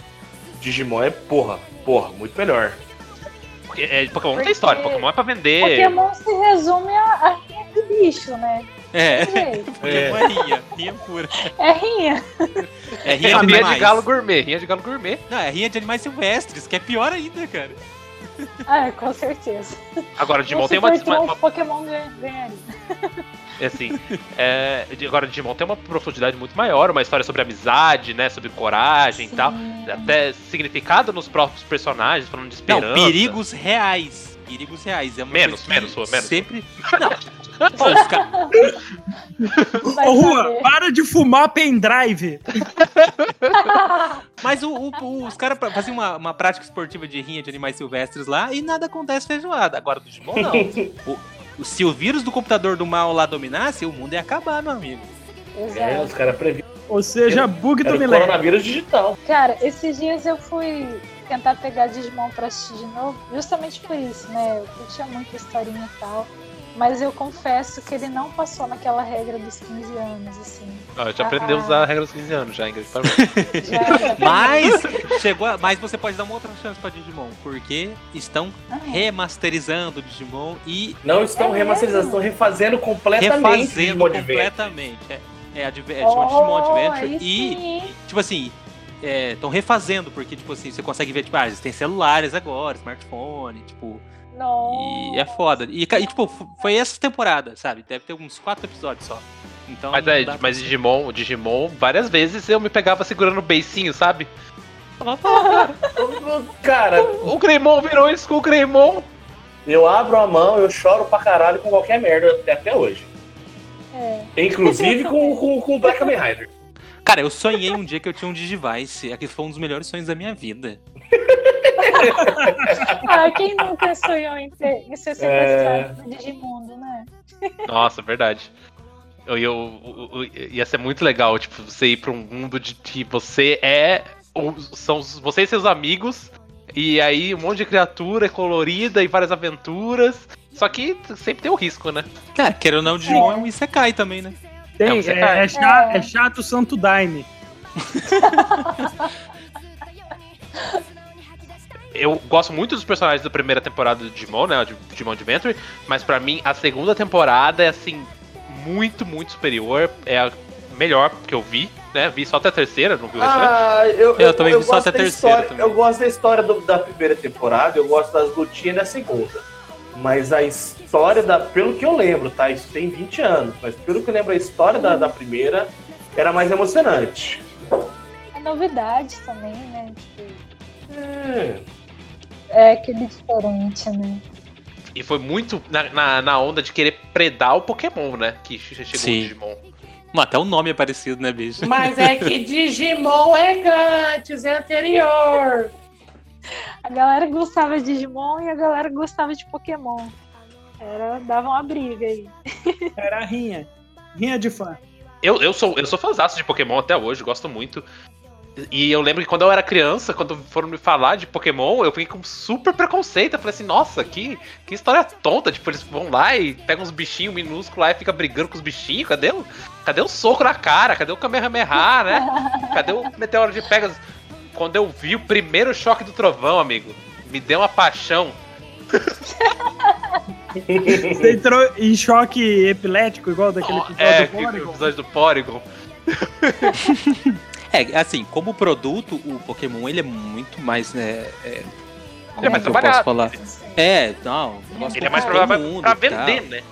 Speaker 3: Digimon é porra, porra, muito melhor.
Speaker 1: Porque é, Pokémon não
Speaker 4: Porque
Speaker 1: tem história, Pokémon é pra vender.
Speaker 4: Pokémon se resume a, a bicho, né?
Speaker 5: É,
Speaker 4: Gente,
Speaker 5: Pokémon é rinha, rinha pura.
Speaker 4: É rinha.
Speaker 5: É
Speaker 1: É
Speaker 5: rinha de
Speaker 1: rinha de galo gourmet, rinha de galo gourmet.
Speaker 5: Não, é rinha de animais silvestres, que é pior ainda, cara.
Speaker 4: Ah, com certeza.
Speaker 1: Agora, Digimon
Speaker 4: No
Speaker 1: tem uma, uma-
Speaker 4: Pokémon ganha- ganharia.
Speaker 1: É assim, é, de- agora Digimon tem uma profundidade muito maior, uma história sobre amizade, né, sobre coragem e tal,
Speaker 4: Sim.
Speaker 1: até significado nos próprios personagens, falando de esperança.
Speaker 5: Não, perigos reais. Perigos reais. É uma
Speaker 1: Menos, menos, Rua, menos.
Speaker 5: Sempre. Não.
Speaker 2: Ô, Rua, para de fumar pendrive.
Speaker 5: Mas o- o- os caras faziam uma, uma prática esportiva de rinha de animais silvestres lá e nada acontece feijoada. Agora do Digimon, não. O- o- se o vírus do computador do mal lá dominasse, o mundo ia acabar, meu amigo.
Speaker 3: É,
Speaker 4: Exato.
Speaker 3: os caras previram.
Speaker 2: Ou seja, bug
Speaker 3: Era
Speaker 2: do
Speaker 3: o
Speaker 2: milênio.
Speaker 3: coronavírus digital.
Speaker 4: Cara, esses dias eu fui tentar pegar Digimon pra assistir de novo, justamente por isso, né? Eu curtia muito a historinha e tal. Mas eu confesso que ele não passou naquela regra dos 15 anos, assim.
Speaker 1: Ah, já aprendeu a usar a regra dos 15 anos já, Ingrid. Parabéns.
Speaker 4: Já, já
Speaker 5: Mas chegou a- mas você pode dar uma outra chance pra Digimon, porque estão
Speaker 4: Ah,
Speaker 5: remasterizando o Digimon e
Speaker 3: Não estão
Speaker 4: É
Speaker 3: remasterizando,
Speaker 4: mesmo?
Speaker 3: estão refazendo completamente
Speaker 5: refazendo
Speaker 3: Digimon Adventure.
Speaker 5: completamente. É, é, adve- é chama Digimon
Speaker 4: Oh,
Speaker 5: Adventure e
Speaker 4: sim.
Speaker 5: tipo assim, estão refazendo, porque, tipo assim, você consegue ver, tipo, ah, eles têm celulares agora, smartphone, tipo,
Speaker 4: Nossa.
Speaker 5: e é foda. E, e, tipo, foi essa temporada, sabe? Deve ter uns quatro episódios só. Então,
Speaker 1: Mas, é,
Speaker 5: pra
Speaker 1: mas Digimon, Digimon, várias vezes eu me pegava segurando o beicinho, sabe?
Speaker 3: Cara,
Speaker 1: "Ah, o Greymon virou isso com o Greymon.
Speaker 3: eu abro a mão, eu choro pra caralho com qualquer merda até, hoje.
Speaker 4: É.
Speaker 3: Inclusive com, com, com o Black Kamen Rider.
Speaker 5: Cara, eu sonhei um dia que eu tinha um Digivice. Aquele foi um dos melhores sonhos da minha vida.
Speaker 4: Ah, quem nunca sonhou em, ter, em ser
Speaker 3: É.
Speaker 4: sequestrado no Digimundo, né?
Speaker 1: Nossa, verdade. Eu, eu- eu- eu- ia ser muito legal, tipo, você ir pra um mundo de que você é. São você e seus amigos. E aí um monte de criatura colorida e várias aventuras. Só que sempre tem o risco, né?
Speaker 5: Cara, querendo ou não, o Digimon é um Isekai também, né?
Speaker 2: Tem,
Speaker 1: É um
Speaker 2: é,
Speaker 1: Isekai.
Speaker 2: é cha- é chato o Santo Daime.
Speaker 1: Eu gosto muito dos personagens da primeira temporada do Digimon, né? De Digimon Adventure. Mas pra mim, a segunda temporada é assim. Muito, muito superior. É a melhor que eu vi, né? Vi só até a terceira, não vi o restante.
Speaker 3: Ah, eu,
Speaker 5: Eu também vi só até a terceira
Speaker 3: história-. Eu gosto da história do- da primeira temporada, eu gosto das lutinhas da segunda. Mas a história da. Pelo que eu lembro, tá? Isso tem 20 anos, mas pelo que eu lembro, a história da, da primeira era mais emocionante.
Speaker 4: É novidade também, né? Tipo,
Speaker 3: É.
Speaker 4: é aquele diferente, né?
Speaker 1: E foi muito na, na, na onda de querer predar o Pokémon, né? Que che- chegou
Speaker 5: Sim.
Speaker 1: o Digimon.
Speaker 5: Mano, até o nome é parecido, né, bicho?
Speaker 3: Mas é que Digimon é antes, é anterior.
Speaker 4: A galera gostava de Digimon e a galera gostava de Pokémon. Era, dava uma briga aí.
Speaker 2: Era a rinha. Rinha de fã.
Speaker 1: Eu, eu sou eu sou fãzaço de Pokémon até hoje, gosto muito. E eu lembro que quando eu era criança, quando foram me falar de Pokémon, eu fiquei com super preconceito. Eu falei assim, nossa, que, que história tonta. Tipo, eles vão lá e pegam uns bichinhos minúsculos lá e fica brigando com os bichinhos. Cadê o, cadê o soco na cara? Cadê o Kamehameha, né? Cadê o Meteoro de Pegas? Quando eu vi o primeiro choque do trovão, amigo, me deu uma paixão.
Speaker 2: Você entrou em choque epilético, igual daquele episódio
Speaker 1: é,
Speaker 2: do Porygon.
Speaker 1: episódio do Porygon.
Speaker 5: É, assim, como produto, o Pokémon ele é muito mais, né? É, como
Speaker 1: Ele é mais
Speaker 5: que eu posso falar? É, não.
Speaker 1: Ele é mais provável
Speaker 5: mundo
Speaker 1: pra
Speaker 5: tal.
Speaker 1: vender, né?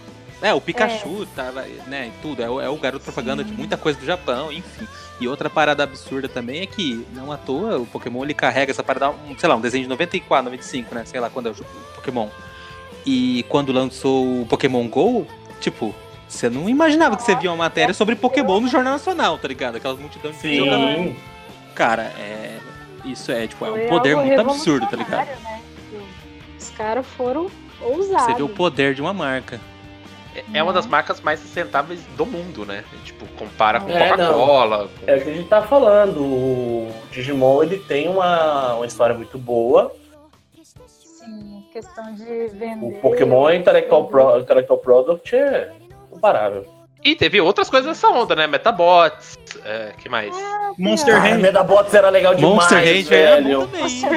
Speaker 5: É, o Pikachu, tava, né, e tudo. É o, é o garoto propaganda de muita coisa do Japão, enfim. E outra parada absurda também é que, não à toa, o Pokémon ele carrega essa parada, um, sei lá, um desenho de 94, 95, né? Sei lá quando é o Pokémon. E quando lançou o Pokémon GO, tipo, Você não imaginava que você via uma matéria sobre Pokémon no Jornal Nacional, tá ligado? Aquela multidão de jogadores.
Speaker 3: Sim.
Speaker 5: Cara, é. Isso é, tipo, é
Speaker 4: Foi
Speaker 5: um poder muito absurdo, tá ligado?
Speaker 4: né? Os caras foram ousados.
Speaker 5: Você vê o poder de uma marca.
Speaker 1: É- É uma das marcas mais sustentáveis do mundo, né? Tipo, compara com
Speaker 3: É,
Speaker 1: Coca-Cola. com-
Speaker 3: É o que a gente tá falando. O Digimon ele tem uma, uma história muito boa.
Speaker 4: Sim, questão de vender.
Speaker 3: O Pokémon Intellectual, Pro, Intellectual Product é comparável.
Speaker 1: E teve outras coisas nessa onda, né? Metabots, é, que mais?
Speaker 2: Monster
Speaker 3: Cara,
Speaker 2: Hand.
Speaker 3: Medabots era legal demais,
Speaker 5: Monster Range
Speaker 3: velho.
Speaker 4: Monster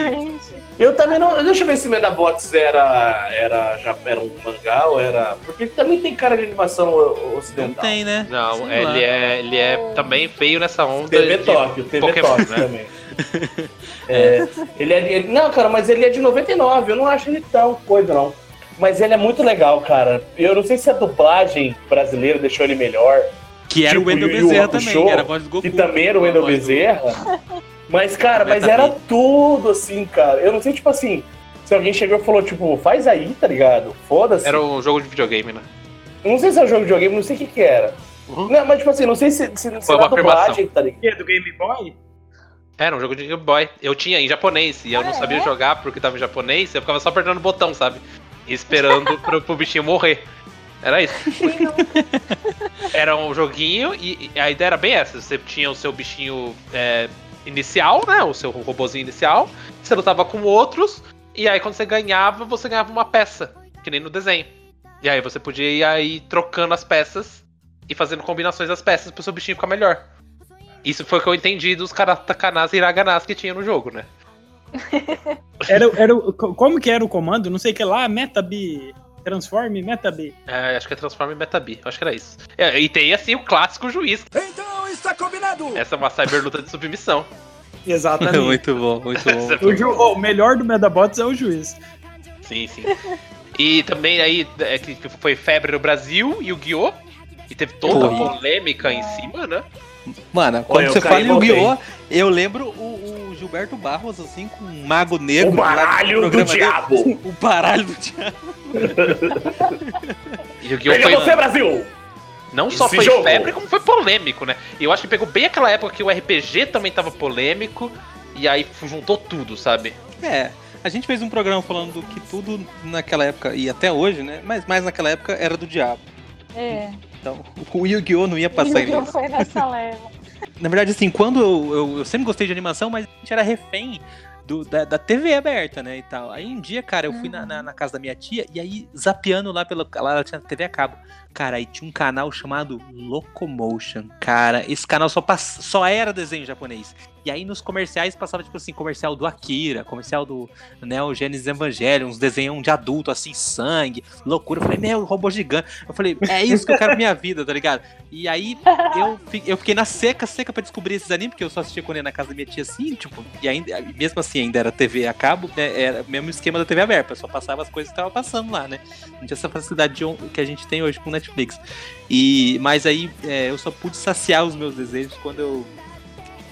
Speaker 3: Eu também não. Deixa eu ver se Medabots era, era, já era um mangá ou era. Porque também tem cara de animação o-
Speaker 5: Não
Speaker 3: ocidental.
Speaker 5: tem, né?
Speaker 1: Não,
Speaker 5: lá.
Speaker 1: ele é, ele é também veio nessa onda
Speaker 3: TV
Speaker 1: de
Speaker 3: Tóquio, TV
Speaker 1: Pokémon,
Speaker 3: Tóquio
Speaker 1: né?
Speaker 3: também. É, ele é, ele- não, cara, mas ele é de 99, eu não acho ele tão coisa, não. Mas ele é muito legal, cara. Eu não sei se a dublagem brasileira deixou ele melhor,
Speaker 5: Que era
Speaker 3: Tipo,
Speaker 5: o Wendel Bezerra também, era a voz do Goku.
Speaker 3: que também era o Wendel
Speaker 5: do-
Speaker 3: Bezerra. Mas, cara, mas era tudo assim, cara. Eu não sei, tipo assim, se alguém chegou e falou, tipo, faz aí, tá ligado? Foda-se.
Speaker 1: Era um jogo de videogame, né?
Speaker 3: Não sei se é um jogo de videogame, não sei o que que era.
Speaker 1: Uhum.
Speaker 3: Não, mas, tipo assim, não sei se, se, se
Speaker 1: Foi uma
Speaker 3: dublagem, tá ligado?
Speaker 2: Que é do Game Boy?
Speaker 1: Era um jogo de Game Boy. Eu tinha em japonês e eu não
Speaker 4: Ah,
Speaker 1: sabia
Speaker 4: é?
Speaker 1: jogar porque tava em japonês, eu ficava só apertando o botão, sabe? Esperando pro, pro bichinho morrer. Era isso. Era um joguinho e e a ideia era bem essa. Você tinha o seu bichinho é, inicial, né? O seu robozinho inicial. Você lutava com outros. E aí quando você ganhava, você ganhava uma peça. Que nem no desenho. E aí você podia ir aí trocando as peças e fazendo combinações das peças pro seu bichinho ficar melhor. Isso foi o que eu entendi dos karatakanás e hiraganas que tinha no jogo, né?
Speaker 2: Era, era, o- co- como que era o comando? Não sei o que lá, Metabi. Transforme Metabi.
Speaker 1: É, acho que é Transforma em Metabi, acho que era isso. É, e tem assim o clássico juiz.
Speaker 6: Então está combinado!
Speaker 1: Essa é uma cyber luta de submissão.
Speaker 2: Exatamente.
Speaker 5: muito bom, muito bom.
Speaker 1: Essa
Speaker 2: o, ju- o melhor do Medabots é o juiz.
Speaker 1: Sim, sim. E também aí é, que foi febre no Brasil, Yu-Gi-Oh! E teve toda a polêmica em cima, né?
Speaker 5: Mano, quando você fala em. Yu-Gi-Oh! Eu lembro o, o Gilberto Barros, assim, com um mago negro.
Speaker 3: O baralho do
Speaker 5: dele.
Speaker 3: diabo!
Speaker 5: O baralho do diabo.
Speaker 1: Yu-Gi-Oh!
Speaker 3: Pega
Speaker 1: foi
Speaker 3: você, Brasil!
Speaker 1: Não só
Speaker 3: Esse
Speaker 1: foi
Speaker 3: jogo.
Speaker 1: febre, como foi polêmico, né? E eu acho que pegou bem aquela época que o RPG também tava polêmico. E aí juntou tudo, sabe?
Speaker 5: É, a gente fez um programa falando que tudo naquela época, e até hoje, né? Mas mais naquela época era do diabo.
Speaker 4: É,
Speaker 5: Então, o Yu-Gi-Oh! não ia passar
Speaker 4: Yu-Gi-Oh!
Speaker 5: isso.
Speaker 4: foi nessa leva.
Speaker 5: Na verdade, assim, quando eu, eu, eu sempre gostei de animação, mas a gente era refém do, da, da TV aberta, né, e tal. Aí um dia, cara, eu fui na, na, na casa da minha tia e aí, zapeando lá pela... Lá ela tinha TV a cabo. Cara, aí tinha um canal chamado Locomotion. Cara, esse canal só, pass... só era desenho japonês. E aí nos comerciais passava, tipo assim, comercial do Akira, comercial do Neo Genesis Evangelion, uns desenhos de adulto, assim, sangue, loucura. Eu falei, meu, robô gigante. Eu falei, é isso que eu quero minha vida, tá ligado? E aí eu, eu fiquei na seca, seca pra descobrir esses animes, porque eu só assistia quando ia na casa da minha tia assim, tipo, e ainda, mesmo assim ainda era TV a cabo, né, era o mesmo esquema da TV aberta, só passava as coisas que tava passando lá, né? Não tinha essa facilidade de que a gente tem hoje com Netflix. E, mas aí é, eu só pude saciar os meus desejos quando eu.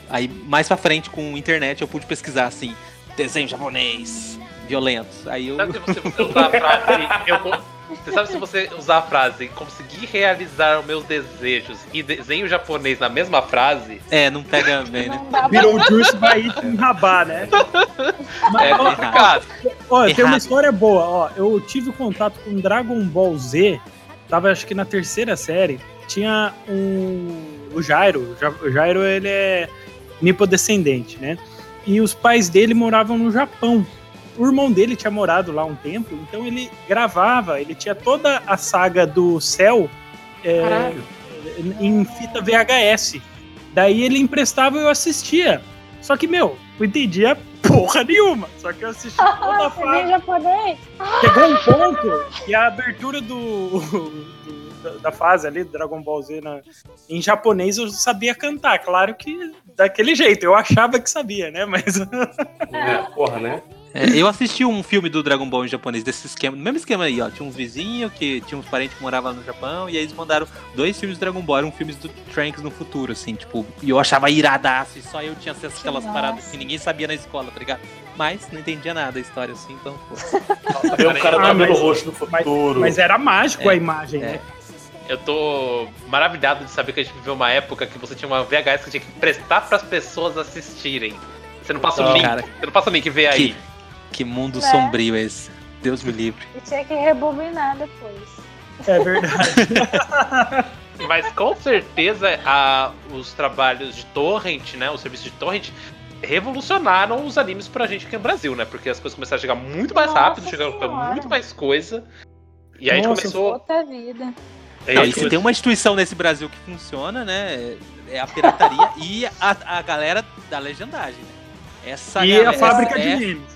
Speaker 5: Aí mais pra frente com internet eu pude pesquisar assim, desenho japonês, violentos. Aí eu.
Speaker 1: Sabe se você, usar a frase. eu con- você sabe se você usar a frase conseguir realizar os meus desejos e desenho japonês na mesma frase?
Speaker 5: É, não pega bem, né?
Speaker 2: Virou o Juice by Eating Rabá, né?
Speaker 1: É
Speaker 2: Mas, ó,
Speaker 1: complicado.
Speaker 2: ó, tem uma história boa, ó. Eu tive contato com Dragon Ball Z, tava acho que na terceira série. Tinha um. O Jairo. o Ja- O Jairo, ele é nipodescendente, né? E os pais dele moravam no Japão. O irmão dele tinha morado lá um tempo, então ele gravava, ele tinha toda a saga do Cell é, em fita VHS. Daí ele emprestava e eu assistia. Só que, meu, não entendia porra nenhuma. Só que eu assisti toda
Speaker 4: Ah,
Speaker 2: a
Speaker 4: você vê
Speaker 2: fase.
Speaker 4: japonês?
Speaker 2: Chegou um ponto que a abertura do, do- da- da fase ali, do Dragon Ball Z, na- em japonês eu sabia cantar. Claro que daquele jeito. Eu achava que sabia, né? Mas
Speaker 3: É, porra, né?
Speaker 5: É, eu assisti um filme do Dragon Ball em japonês, desse esquema, no mesmo esquema aí, ó. Tinha uns vizinhos que tinha uns parentes que moravam no Japão, e aí eles mandaram dois filmes do Dragon Ball, eram filmes do Trunks no futuro, assim, tipo, e eu achava iradaço, e só eu tinha acesso àquelas
Speaker 4: Nossa.
Speaker 5: paradas que ninguém sabia na escola, tá ligado? Mas não entendia nada da história, assim, então, pô.
Speaker 3: Ver um cara do
Speaker 2: Ah,
Speaker 3: cabelo
Speaker 2: mas-
Speaker 3: roxo no
Speaker 2: mas-
Speaker 3: futuro.
Speaker 2: mas era mágico
Speaker 5: É,
Speaker 2: a imagem,
Speaker 5: é.
Speaker 2: né?
Speaker 1: Eu tô maravilhado de saber que a gente viveu uma época que você tinha uma VHS que tinha que prestar pras pessoas assistirem. Você não passa o
Speaker 3: Não,
Speaker 1: link.
Speaker 5: cara.
Speaker 1: Você não passa o link, vê aí.
Speaker 5: Que, que mundo
Speaker 4: É.
Speaker 5: sombrio esse. Deus me livre.
Speaker 4: E tinha que rebobinar depois.
Speaker 2: É verdade.
Speaker 1: Mas com certeza a- os trabalhos de torrent, né? O serviço de torrent revolucionaram os animes pra gente aqui no Brasil, né? Porque as coisas começaram a chegar muito mais
Speaker 4: Nossa
Speaker 1: rápido, chegaram muito mais coisa. E aí a gente
Speaker 2: Nossa,
Speaker 1: começou.
Speaker 4: Outra vida.
Speaker 1: aí
Speaker 5: Não, e se tem uma instituição nesse Brasil que funciona, né? É a pirataria e a, a galera da legendagem. né? Essa
Speaker 2: e
Speaker 5: galera,
Speaker 2: a fábrica de
Speaker 5: é,
Speaker 2: memes.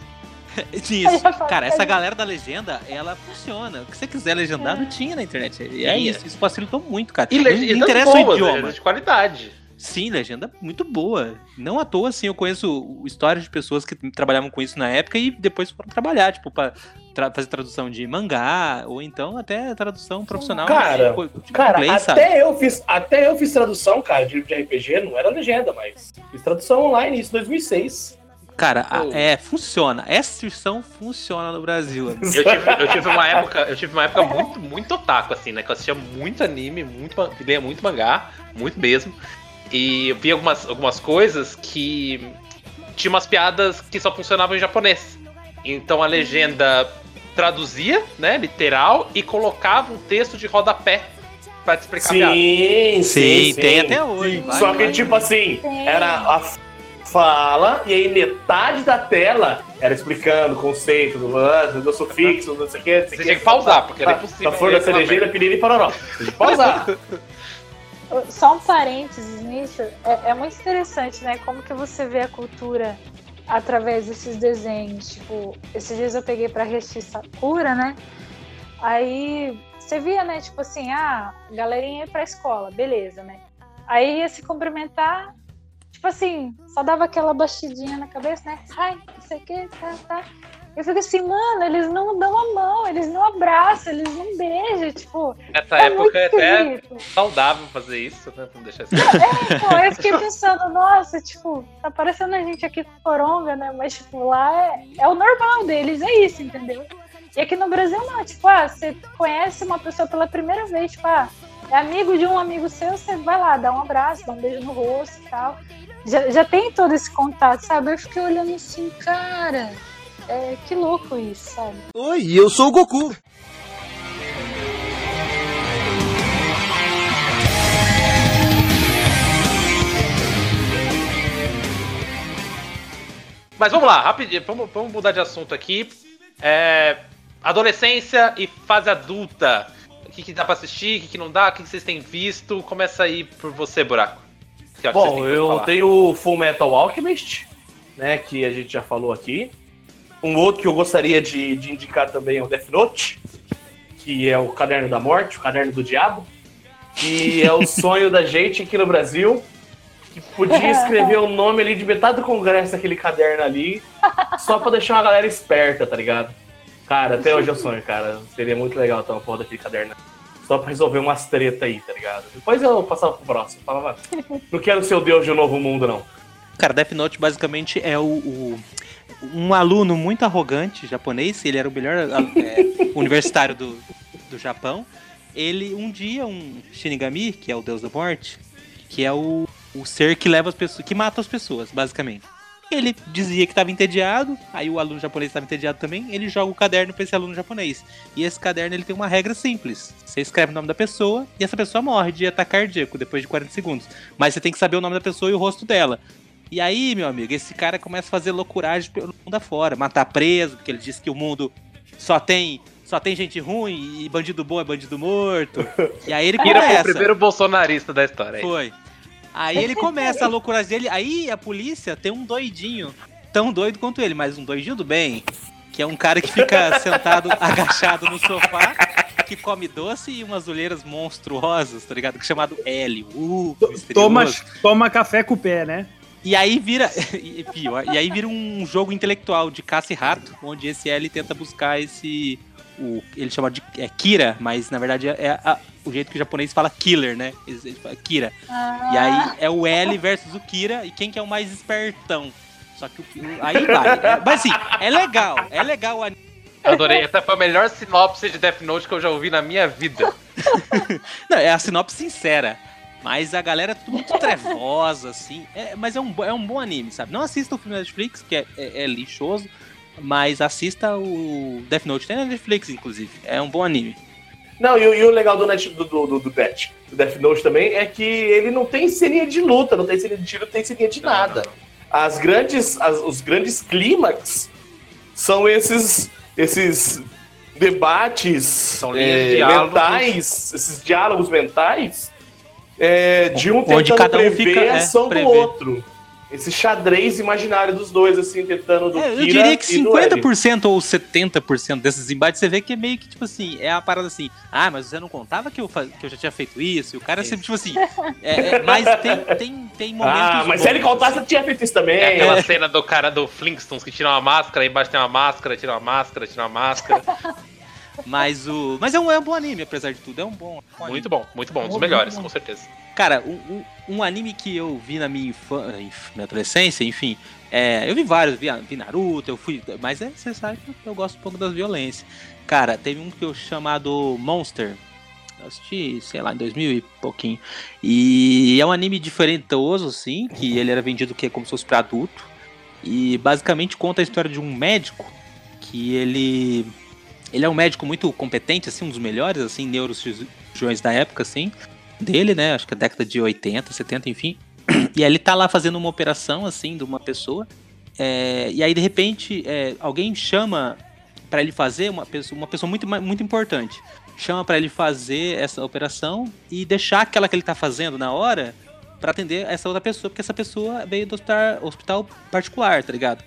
Speaker 5: Isso.
Speaker 4: A fábrica
Speaker 5: Cara, essa
Speaker 4: de-
Speaker 5: galera da legenda, ela funciona. O que você quiser legendado, tinha na internet. E é isso, isso facilitou muito, cara.
Speaker 1: E
Speaker 5: não,
Speaker 1: legendas
Speaker 5: não interessa
Speaker 1: boas,
Speaker 5: o idioma.
Speaker 1: de qualidade.
Speaker 5: Sim, legenda muito boa. Não à toa, assim, eu conheço histórias de pessoas que trabalhavam com isso na época e depois foram trabalhar, tipo, pra tra- fazer tradução de mangá, ou então até tradução profissional.
Speaker 3: Cara,
Speaker 5: tipo
Speaker 3: Cara,
Speaker 5: sabe?
Speaker 3: até eu, fiz, até eu fiz tradução, cara, de, de RPG, não era legenda, mas fiz tradução online, isso em 2006.
Speaker 5: Cara, a-
Speaker 1: Oh.
Speaker 5: é, funciona. Essa instituição funciona no Brasil.
Speaker 1: Eu tive, eu tive uma época, eu tive uma época muito, muito otaku, assim, né? Que eu assistia muito anime, muito, lia muito mangá, muito mesmo. E eu vi algumas, algumas coisas que tinha umas piadas que só funcionavam em japonês. Então a legenda traduzia, né, literal, e colocava um texto de rodapé pra te explicar a piada.
Speaker 3: Sim,
Speaker 5: Sim, tem até hoje.
Speaker 3: Sim,
Speaker 5: vai,
Speaker 3: Só que,
Speaker 5: vai.
Speaker 3: tipo assim, era a fala, e aí metade da tela era explicando o conceito do lance, do sufixo, não sei o que.
Speaker 1: Você tinha que pausar, porque era impossível
Speaker 3: Da flor da
Speaker 1: ler aquela
Speaker 3: cerejeira, piriri e pororó. Tem que pausar.
Speaker 4: Só um parênteses nisso, é, é muito interessante, né? Como que você vê a cultura através desses desenhos. Tipo, esses dias eu peguei pra assistir Sakura, né? Aí você via, né? Tipo assim, ah, galerinha ia pra escola, beleza, né? Aí ia se cumprimentar, tipo assim, só dava aquela batidinha na cabeça, né? Ai, não sei o que, tá, tá. Eu fico assim, mano, eles não dão a mão, eles não abraçam, eles não beijam, tipo,
Speaker 1: Nessa
Speaker 4: é
Speaker 1: época é até saudável fazer isso, né? Não deixar assim.
Speaker 4: Pô, eu fiquei pensando, nossa, tipo, tá parecendo a gente aqui com coronga, né? Mas, tipo, lá é, é o normal deles, é isso, entendeu? E aqui no Brasil não, tipo, ah, você conhece uma pessoa pela primeira vez, tipo, ah, é amigo de um amigo seu, você vai lá, dá um abraço, dá um beijo no rosto e tal. Já, já tem todo esse contato, sabe? Eu fiquei olhando assim, cara, é, que louco isso, sabe?
Speaker 6: Oi, eu sou o Goku.
Speaker 1: Mas vamos lá, rapidinho, vamos, vamos mudar de assunto aqui. É, adolescência e fase adulta. O que, que dá pra assistir, o que, que não dá, o que, que vocês têm visto? Começa aí por você, Buraco.
Speaker 3: Bom, eu tenho o Full Metal Alchemist, né, que a gente já falou aqui. Um outro que eu gostaria de, de indicar também é o Death Note, que é o Caderno da Morte, o Caderno do Diabo, que é o sonho da gente aqui no Brasil, que podia escrever o nome ali de metade do congresso daquele caderno ali, só pra deixar uma galera esperta, tá ligado? Cara, até hoje é o sonho, cara. Seria muito legal ter uma porra daquele caderno. Só pra resolver umas treta aí, tá ligado? Depois eu passava pro próximo. Falava, não quero ser o deus de um novo mundo, não.
Speaker 5: Cara, Death Note basicamente é o, o- um aluno muito arrogante japonês, ele era o melhor é, universitário do, do Japão. Ele, um dia, um Shinigami, que é o deus da morte, que é o, o ser que leva as pessoas, que mata as pessoas, basicamente. Ele dizia que estava entediado, aí o aluno japonês estava entediado também, ele joga o caderno para esse aluno japonês. E esse caderno ele tem uma regra simples. Você escreve o nome da pessoa e essa pessoa morre de ataque cardíaco depois de 40 segundos. Mas você tem que saber o nome da pessoa e o rosto dela. E aí, meu amigo, esse cara começa a fazer loucuragem pelo mundo afora, matar preso, porque ele diz que o mundo só tem só tem gente ruim e bandido bom é bandido morto. E aí ele
Speaker 1: Kira foi o
Speaker 5: começa.
Speaker 1: primeiro bolsonarista da história. aí.
Speaker 5: Foi. Aí ele começa a loucura dele. Aí a polícia tem um doidinho, tão doido quanto ele, mas um doidinho do bem, que é um cara que fica sentado agachado no sofá, que come doce e umas olheiras monstruosas, tá ligado? Que é chamado L. Uh,
Speaker 2: Toma, toma café com o pé, né?
Speaker 5: E aí vira. e pior, e aí vira um jogo intelectual de caça e rato, onde esse L tenta buscar esse. O, ele chama de é, Kira, mas na verdade é a- o jeito que o japonês fala killer, né? Ele ele fala Kira.
Speaker 4: Ah,
Speaker 5: E aí é o L versus o Kira, e quem que é o mais espertão? Só que o. Aí vai. É, mas assim, é legal, é legal o anime.
Speaker 1: Adorei, essa foi a melhor sinopse de Death Note que eu já ouvi na minha vida.
Speaker 5: Não, é a sinopse sincera. Mas a galera é tudo muito trevosa, assim. É, mas é um, é um bom anime, sabe? Não assista o filme da Netflix, que é, é- é lixoso. Mas assista o Death Note. Tem na Netflix, inclusive. É um bom anime.
Speaker 3: Não, e, o- e o legal do, Net, do, do, do, do Death, do Death Note também é que ele não tem ceninha de luta, não tem ceninha de tiro, não tem ceninha de nada. As grandes, as- os grandes clímax são esses, esses debates
Speaker 1: São
Speaker 3: é,
Speaker 1: diálogos.
Speaker 3: mentais, esses diálogos mentais é, de um tentando
Speaker 5: cada um
Speaker 3: prever
Speaker 5: fica,
Speaker 3: a
Speaker 5: é,
Speaker 3: ação
Speaker 5: prever.
Speaker 3: do outro. Esse xadrez imaginário dos dois, assim, tentando do
Speaker 5: É, eu
Speaker 3: Kira
Speaker 5: diria que
Speaker 3: e do Eren.
Speaker 5: 50% ou 70% desses embates você vê que é meio que, tipo assim, é a parada assim, ah, mas você não contava que eu, fa- que eu já tinha feito isso? E o cara sempre, tipo assim, é, é, mas tem, tem, tem momentos.
Speaker 3: Ah, mas se ele
Speaker 5: bons,
Speaker 3: contasse, eu tinha feito isso também.
Speaker 1: É aquela cena do cara do Flintstones que tira uma máscara, aí embaixo tem uma máscara, tira uma máscara, tira uma máscara.
Speaker 5: Mas o. Mas é um, é um bom anime, apesar de tudo. É um bom. anime.
Speaker 1: Muito bom, muito bom, um dos melhores, com certeza.
Speaker 5: Cara, um, um- um anime que eu vi na minha, infan... inf- minha adolescência, enfim. É, eu vi vários, vi, vi Naruto, eu fui. Mas é, você sabe que eu gosto um pouco das violências. Cara, teve um que eu chamado Monster. Eu assisti, sei lá, em 2000 e pouquinho. E é um anime diferentoso, assim, que ele era vendido que como se fosse pra adulto. E basicamente conta a história de um médico que ele. Ele é um médico muito competente, assim, um dos melhores, assim, neurocirurgiões da época, assim, dele, né? Acho que é década de 80, 70, enfim. E aí ele tá lá fazendo uma operação, assim, de uma pessoa. é, e aí, de repente, é, alguém chama pra ele fazer, uma pessoa, uma pessoa muito, muito importante, chama pra ele fazer essa operação e deixar aquela que ele tá fazendo na hora pra atender essa outra pessoa, porque essa pessoa veio do hospital, hospital particular, tá ligado?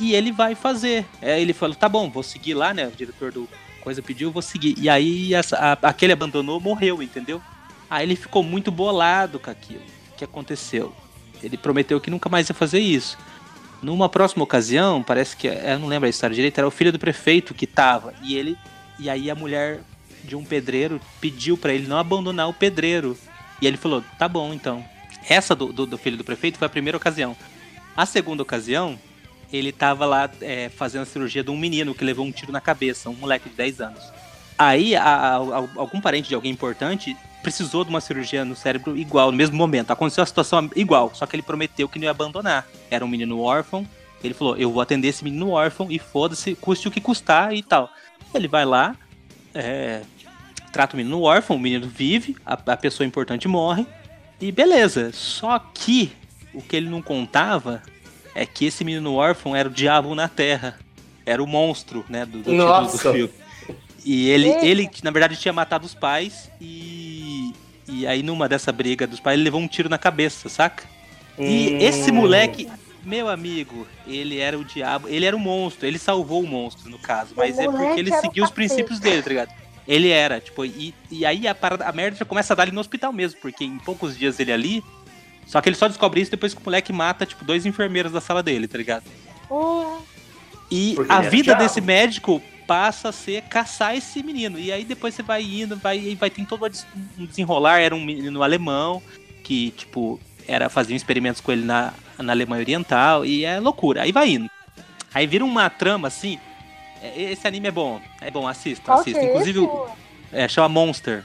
Speaker 5: E ele vai fazer. É, ele falou, tá bom, vou seguir lá, né? O diretor do coisa pediu, vou seguir. E aí essa- a- aquele abandonou, morreu, entendeu? Aí ele ficou muito bolado com aquilo. Que aconteceu? Ele prometeu que nunca mais ia fazer isso. Numa próxima ocasião, parece que. Eu não lembro a história direito, era o filho do prefeito que tava. E ele. E aí a mulher de um pedreiro pediu pra ele não abandonar o pedreiro. E ele falou: tá bom então. Essa do, do, do filho do prefeito foi a primeira ocasião. A segunda ocasião, ele tava lá é, fazendo a cirurgia de um menino que levou um tiro na cabeça, um moleque de 10 anos. Aí, a- a- algum parente de alguém importante precisou de uma cirurgia no cérebro igual, no mesmo momento. Aconteceu a situação igual, só que ele prometeu que não ia abandonar. Era um menino órfão. Ele falou: Eu vou atender esse menino órfão e foda-se, custe o que custar e tal. Ele vai lá, é, trata o menino órfão, o menino vive, a, a pessoa importante morre, e beleza. Só que o que ele não contava é que esse menino órfão era o diabo na terra. Era o monstro, né, do, do título do
Speaker 3: Nossa.
Speaker 5: filme. E ele,
Speaker 4: Eita.
Speaker 5: ele, na verdade, tinha matado os pais e. E aí, numa dessa briga dos pais, ele levou um tiro na cabeça, saca? E
Speaker 3: Hum.
Speaker 5: esse moleque, meu amigo, ele era o diabo, ele era o monstro, ele salvou o monstro, no caso, mas é
Speaker 4: moleque
Speaker 5: porque ele
Speaker 4: o
Speaker 5: seguiu os princípios dele, tá ligado? Ele era, tipo, e, e aí a, parada, a merda já começa a dar ali no hospital mesmo, porque em poucos dias ele ali. Só que ele só descobre isso depois que o moleque mata, tipo, dois enfermeiros da sala dele, tá ligado?
Speaker 4: Porra.
Speaker 5: E
Speaker 3: Porque
Speaker 5: a vida
Speaker 3: diabo.
Speaker 5: desse médico passa a ser caçar esse menino. E aí depois você vai indo, vai, e vai ter todo um desenrolar. Era um menino alemão que, tipo, era faziam experimentos com ele na, na Alemanha Oriental. E é loucura. Aí vai indo. Aí vira uma trama assim. é- Esse anime é bom. É bom, assista, assista.
Speaker 4: é
Speaker 5: Inclusive, é, chama Monster.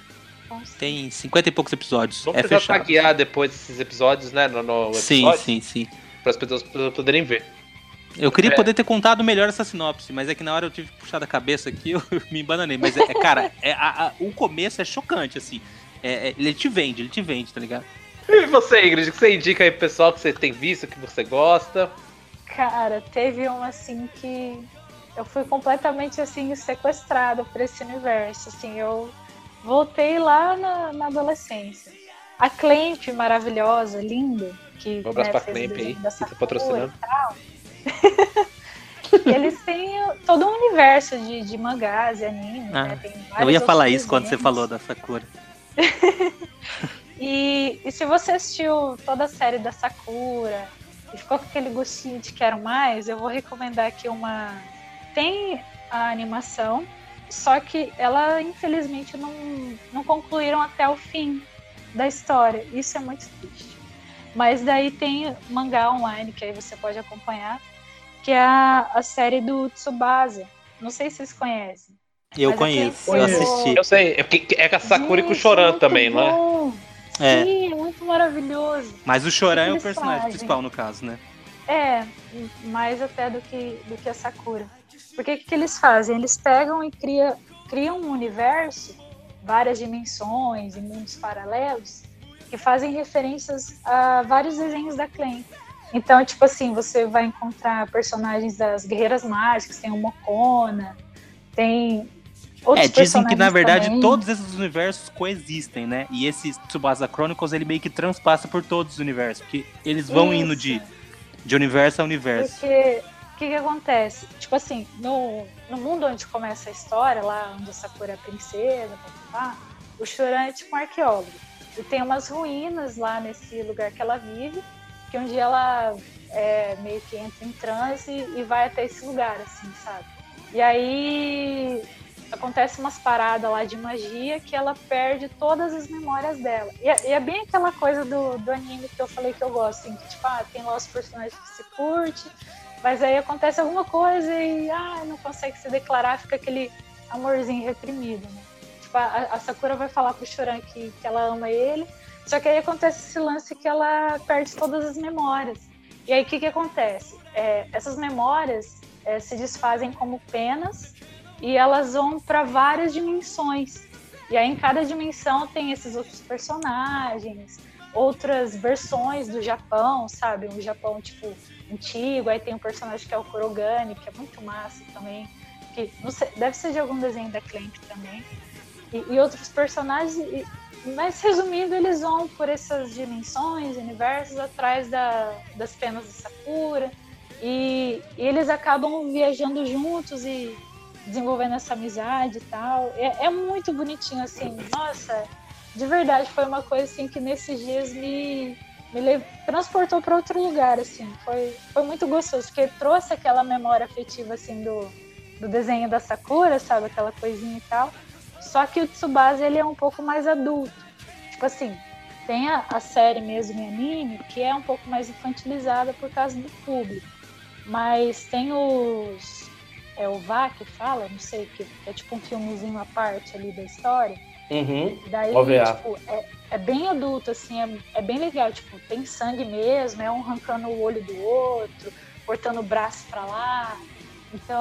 Speaker 5: Tem 50 e poucos episódios.
Speaker 1: Vamos
Speaker 5: é
Speaker 1: tentar
Speaker 5: fechado.
Speaker 1: taguear depois desses episódios, né? No, no
Speaker 5: Sim,
Speaker 1: episódio,
Speaker 5: sim, sim.
Speaker 1: para as pessoas poderem ver.
Speaker 5: Eu queria
Speaker 1: É.
Speaker 5: poder ter contado melhor essa sinopse, mas é que na hora eu tive que puxar da cabeça aqui, eu me embananei. Mas, é, cara, é, a- a- o começo é chocante, assim. É- é- ele te vende, ele te vende, tá ligado?
Speaker 1: E você, Ingrid, o que você indica aí pro pessoal que você tem visto, que você gosta?
Speaker 4: Cara, teve um assim que eu fui completamente assim sequestrada por esse universo. Assim, eu voltei lá na, na adolescência. A Clamp maravilhosa, linda, que
Speaker 1: Um abraço
Speaker 4: né,
Speaker 1: pra Clamp aí, que tá
Speaker 4: Sakura
Speaker 1: patrocinando.
Speaker 4: e eles têm todo um universo de, de mangás e animes,
Speaker 5: Ah,
Speaker 4: né? Tem
Speaker 5: Eu ia falar isso quando você falou da Sakura.
Speaker 4: E, e se você assistiu toda a série da Sakura e ficou com aquele gostinho de quero mais, eu vou recomendar aqui uma. Tem a animação, só que ela infelizmente não, não concluíram até o fim da história. Isso é muito triste. Mas daí tem mangá online que aí você pode acompanhar, que é a, a série do Tsubasa. Não sei se vocês conhecem.
Speaker 5: Eu
Speaker 4: Mas
Speaker 5: conheço, eu assisti.
Speaker 1: Eu sei, é, porque é com a Sakura e com o
Speaker 4: Gente,
Speaker 1: Choran também, não é?
Speaker 4: bom.
Speaker 5: É.
Speaker 4: Sim, é muito maravilhoso.
Speaker 5: Mas o Choran é o personagem
Speaker 4: fazem?
Speaker 5: principal, no caso, né?
Speaker 4: É, mais até do que, do que a Sakura. Porque o que, que eles fazem? Eles pegam e cria, criam um universo, várias dimensões e mundos paralelos, que fazem referências a vários desenhos da Clan. Então, tipo assim, você vai encontrar personagens das Guerreiras Mágicas, tem o Mokona, tem outros
Speaker 5: É, dizem que na verdade
Speaker 4: também.
Speaker 5: todos esses universos coexistem, né? E esse Tsubasa Chronicles ele meio que transpassa por todos os universos, porque eles vão indo
Speaker 4: Isso.
Speaker 5: de, de universo a universo.
Speaker 4: Porque o que, que acontece? Tipo assim, no, no mundo onde começa a história, lá onde a Sakura é a princesa, o Choran é tipo um arqueólogo. E tem umas ruínas lá nesse lugar que ela vive, que um dia ela é, meio que entra em transe e vai até esse lugar, assim, sabe? E aí acontece umas paradas lá de magia que ela perde todas as memórias dela. E é, e é bem aquela coisa do, do anime que eu falei que eu gosto, assim, que tipo, ah, tem lá os personagens que se curte, mas aí acontece alguma coisa e ah, não consegue se declarar, fica aquele amorzinho reprimido, né? Tipo, a, a Sakura vai falar pro Choran que, que ela ama ele, só que aí acontece esse lance que ela perde todas as memórias. E aí o que, que acontece? É, essas memórias é, se desfazem como penas e elas vão para várias dimensões. E aí em cada dimensão tem esses outros personagens, outras versões do Japão, sabe? Um Japão tipo antigo, aí tem um personagem que é o Kurogane, que é muito massa também, que sei, deve ser de algum desenho da Clank também. E, e outros personagens, e- mas resumindo, eles vão por essas dimensões, universos, atrás da, das penas de Sakura. E, e eles acabam viajando juntos e desenvolvendo essa amizade e tal. É, é muito bonitinho, assim. Nossa, de verdade, foi uma coisa assim que nesses dias me, me transportou para outro lugar, assim. Foi, foi muito gostoso, porque trouxe aquela memória afetiva, assim, do, do desenho da Sakura, sabe? Aquela coisinha e tal. Só que o Tsubasa, ele é um pouco mais adulto. Tipo assim, tem a, a série mesmo em anime, que é um pouco mais infantilizada por causa do público. Mas tem os... É o VA que fala? Não sei, que é tipo um filmezinho à parte ali da história.
Speaker 3: Uhum.
Speaker 4: Daí,
Speaker 3: OVA.
Speaker 4: tipo, é, é bem adulto, assim, é, é bem legal. Tipo, tem sangue mesmo, é um arrancando o olho do outro, cortando o braço pra lá. Então,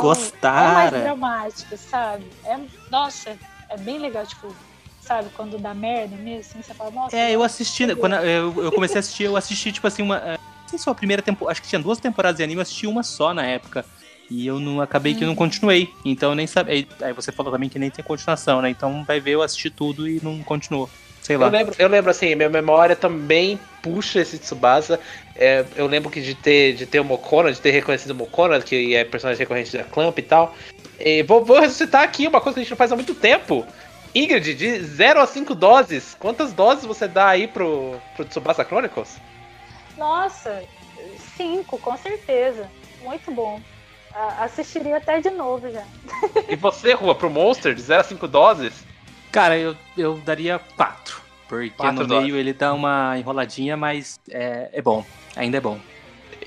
Speaker 4: é mais dramático, sabe? É, nossa, é bem legal, tipo, sabe, quando dá merda mesmo, assim, você fala, nossa.
Speaker 5: É, eu assisti, né, quando eu, eu comecei a assistir, eu assisti, tipo assim, uma. eh, Não sei se foi a primeira temporada, acho que tinha duas temporadas de anime, eu assisti uma só na época. E eu não acabei que eu não continuei. Então eu nem sabia. Aí você falou também que nem tem continuação, né? Então vai ver, eu assisti tudo e não continuou. Sei lá.
Speaker 1: Eu lembro, eu lembro assim, minha memória também puxa esse Tsubasa. É, eu lembro que de ter, de ter o Mokona, de ter reconhecido o Mokona, que é personagem recorrente da Clamp e tal. E vou, vou ressuscitar aqui uma coisa que a gente não faz há muito tempo. Ingrid, de 0 a 5 doses, quantas doses você dá aí pro, pro Tsubasa Chronicles?
Speaker 4: Nossa, cinco, com certeza. Muito bom. Assistiria até de novo já.
Speaker 1: E você, Rua, pro Monster, de 0 a 5 doses?
Speaker 5: Cara, eu, eu daria quatro. Porque
Speaker 1: Quatro
Speaker 5: no
Speaker 1: doses.
Speaker 5: meio ele dá uma enroladinha, mas é, é bom. Ainda é bom.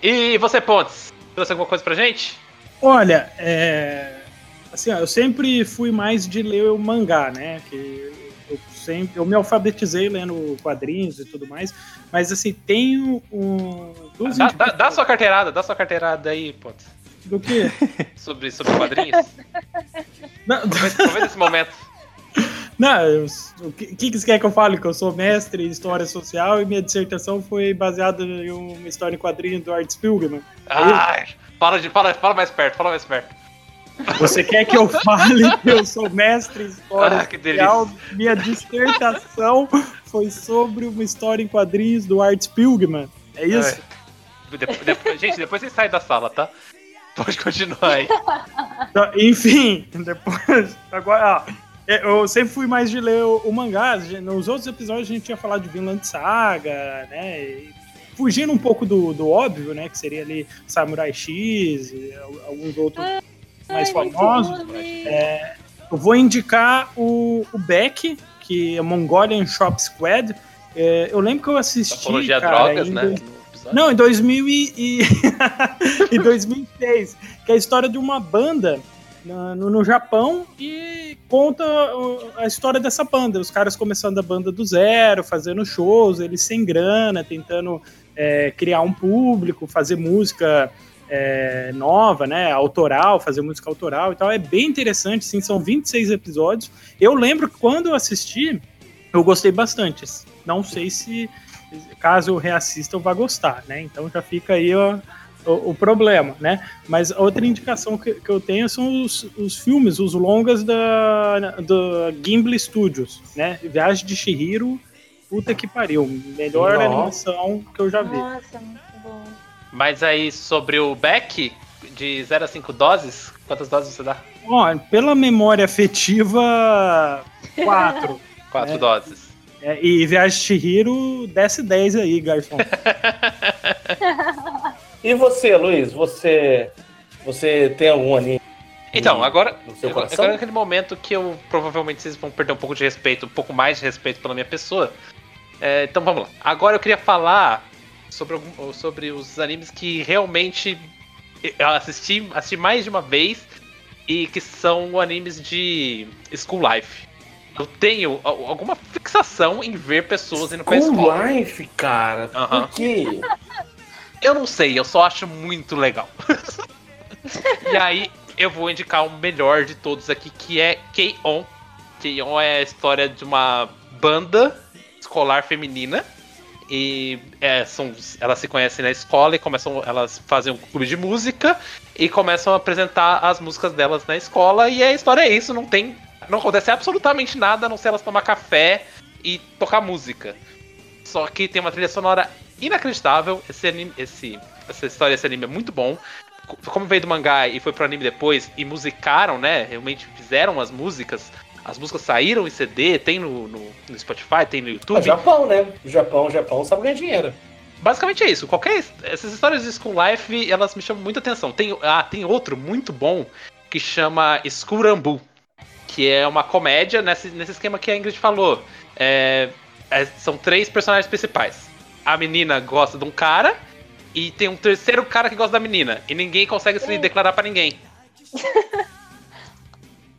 Speaker 1: E você, Pontes, trouxe alguma coisa pra gente?
Speaker 2: Olha, é, assim, ó, eu sempre fui mais de ler o mangá, né? Que eu sempre, eu me alfabetizei lendo quadrinhos e tudo mais, mas assim tenho um
Speaker 1: Dá, dá, dá sua carteirada, dá sua carteirada aí, Pontes.
Speaker 2: Do que?
Speaker 1: Sobre, sobre quadrinhos.
Speaker 2: Não,
Speaker 1: Aproveita aproveita esse momento.
Speaker 2: não, o que, que você quer que eu fale? Que eu sou mestre em história social e minha dissertação foi baseada em uma história em quadrinho do Art Spiegelman.
Speaker 1: Ai, fala, de, fala, fala mais perto, fala mais perto.
Speaker 2: Você quer que eu fale que eu sou mestre em história
Speaker 1: Ah,
Speaker 2: social? Minha dissertação foi sobre uma história em quadrinhos do Art Spiegelman. É isso?
Speaker 1: Depois- depois- gente, depois vocês saem da sala, tá? Pode continuar aí.
Speaker 2: Então, Enfim, depois. Agora, ó, é, eu sempre fui mais de ler o, o mangá. Nos outros episódios a gente tinha falado de Vinland Saga, né? e fugindo um pouco do, do óbvio, né? Que seria ali Samurai X e al- alguns outros mais
Speaker 4: Ai, muito
Speaker 2: famosos.
Speaker 4: né?
Speaker 2: Eu vou indicar o, o Beck, que é Mongolian Shop Squad. É, eu lembro que eu assisti.
Speaker 1: Apologia a
Speaker 2: cara,
Speaker 1: drogas, né?
Speaker 2: dois-. Não, em 2000 e, e- em 2006, que é a história de uma banda no, no Japão e conta a história dessa banda. Os caras começando a banda do zero, fazendo shows, eles sem grana, tentando é, criar um público, fazer música é, nova, né? Autoral, fazer música autoral e tal. É bem interessante, sim, são 26 episódios. Eu lembro que quando eu assisti, eu gostei bastante. Não sei se caso eu reassista eu vá gostar, né? Então já fica aí ó, o, o problema, né? Mas outra indicação que, que eu tenho são os, os filmes, os longas da, da Gimli Studios, né? Viagem de Shihiro, puta que pariu, melhor
Speaker 3: Nossa.
Speaker 2: animação que eu já vi.
Speaker 4: Nossa, muito bom.
Speaker 1: Mas aí, sobre o Beck, de 0 a 5 doses, quantas doses você dá?
Speaker 2: Ó, pela memória afetiva, quatro.
Speaker 1: 4
Speaker 2: É.
Speaker 1: doses.
Speaker 2: É, e Viagem de Shihiro, desce 10 aí, garçom.
Speaker 3: E você, Luiz? Você, você tem algum anime
Speaker 1: Então, agora, agora
Speaker 3: coração?
Speaker 1: agora é aquele momento que eu provavelmente vocês vão perder um pouco de respeito, um pouco mais de respeito pela minha pessoa. É, então vamos lá. Agora eu queria falar sobre, sobre os animes que realmente eu assisti, assisti mais de uma vez e que são animes de School Life. Eu tenho al- alguma fixação em ver pessoas indo pra
Speaker 3: School
Speaker 1: escola.
Speaker 3: Life, cara?
Speaker 1: Aham.
Speaker 3: Por quê?
Speaker 1: Eu não sei, eu só acho muito legal. e aí, eu vou indicar o melhor de todos aqui, que é K-On! K-On! é a história de uma banda escolar feminina. E é, são, elas se conhecem na escola e começam. Elas fazem um clube de música e começam a apresentar as músicas delas na escola. E a história é isso, não tem. Não acontece absolutamente nada a não ser elas tomar café e tocar música. Só que tem uma trilha sonora inacreditável. Esse anime, esse, essa história, esse anime é muito bom. Co- Como veio do mangá e foi pro anime depois, e musicaram, né? Realmente fizeram as músicas. As músicas saíram em CD, tem no, no, no Spotify, tem no
Speaker 3: O
Speaker 1: YouTube.
Speaker 3: Japão, né? O Japão, o Japão sabe ganhar dinheiro.
Speaker 1: Basicamente é isso. Qualquer. Essas histórias de School Life, elas me chamam muita atenção. Tem, ah, tem outro muito bom que chama Skurambu. Que é uma comédia nesse, nesse esquema que a Ingrid falou. É, é, são três personagens principais. A menina gosta de um cara e tem um terceiro cara que gosta da menina. E ninguém consegue se declarar pra ninguém.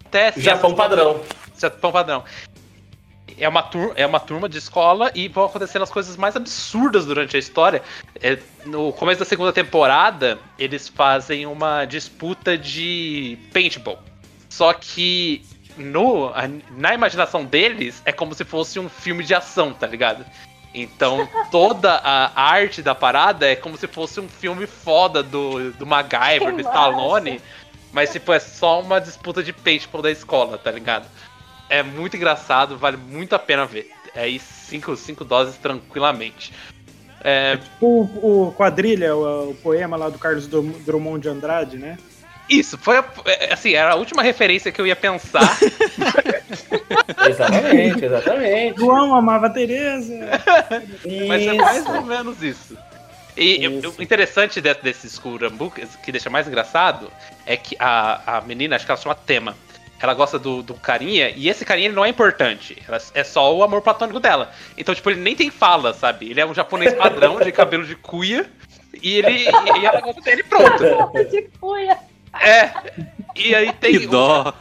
Speaker 1: Até
Speaker 3: Japão
Speaker 1: essas-
Speaker 3: padrão.
Speaker 1: Japão padrão. É uma, tur é uma turma de escola e vão acontecendo as coisas mais absurdas durante a história. É, no começo da segunda temporada, eles fazem uma disputa de paintball. Só que no, na imaginação deles é como se fosse um filme de ação, tá ligado? Então toda a arte da parada é como se fosse um filme foda do, do MacGyver,
Speaker 4: Que
Speaker 1: do
Speaker 4: massa.
Speaker 1: Stallone. Mas, tipo, é só uma disputa de paintball da escola, tá ligado? É muito engraçado, vale muito a pena ver. É aí cinco, cinco doses tranquilamente. É,
Speaker 2: Tipo o, o quadrilha, o, o poema lá do Carlos Drum- Drummond de Andrade, né?
Speaker 1: Isso, foi a- é, assim, era a última referência que eu ia pensar.
Speaker 3: Exatamente, exatamente.
Speaker 2: João amava a Tereza.
Speaker 1: Mas é mais ou menos isso. E
Speaker 3: Isso.
Speaker 1: o interessante de- desse Skurambu, que deixa mais engraçado, é que a, a menina, acho que ela se chama Tema. Ela gosta do, do carinha, e esse carinha ele não é importante. Ela- é só o amor platônico dela. Então, tipo, ele nem tem fala, sabe? Ele é um japonês padrão de cabelo de cuia. E ele. E, e ela gosta dele pronto.
Speaker 4: De cuia.
Speaker 1: É. E aí tem.
Speaker 5: Que dó.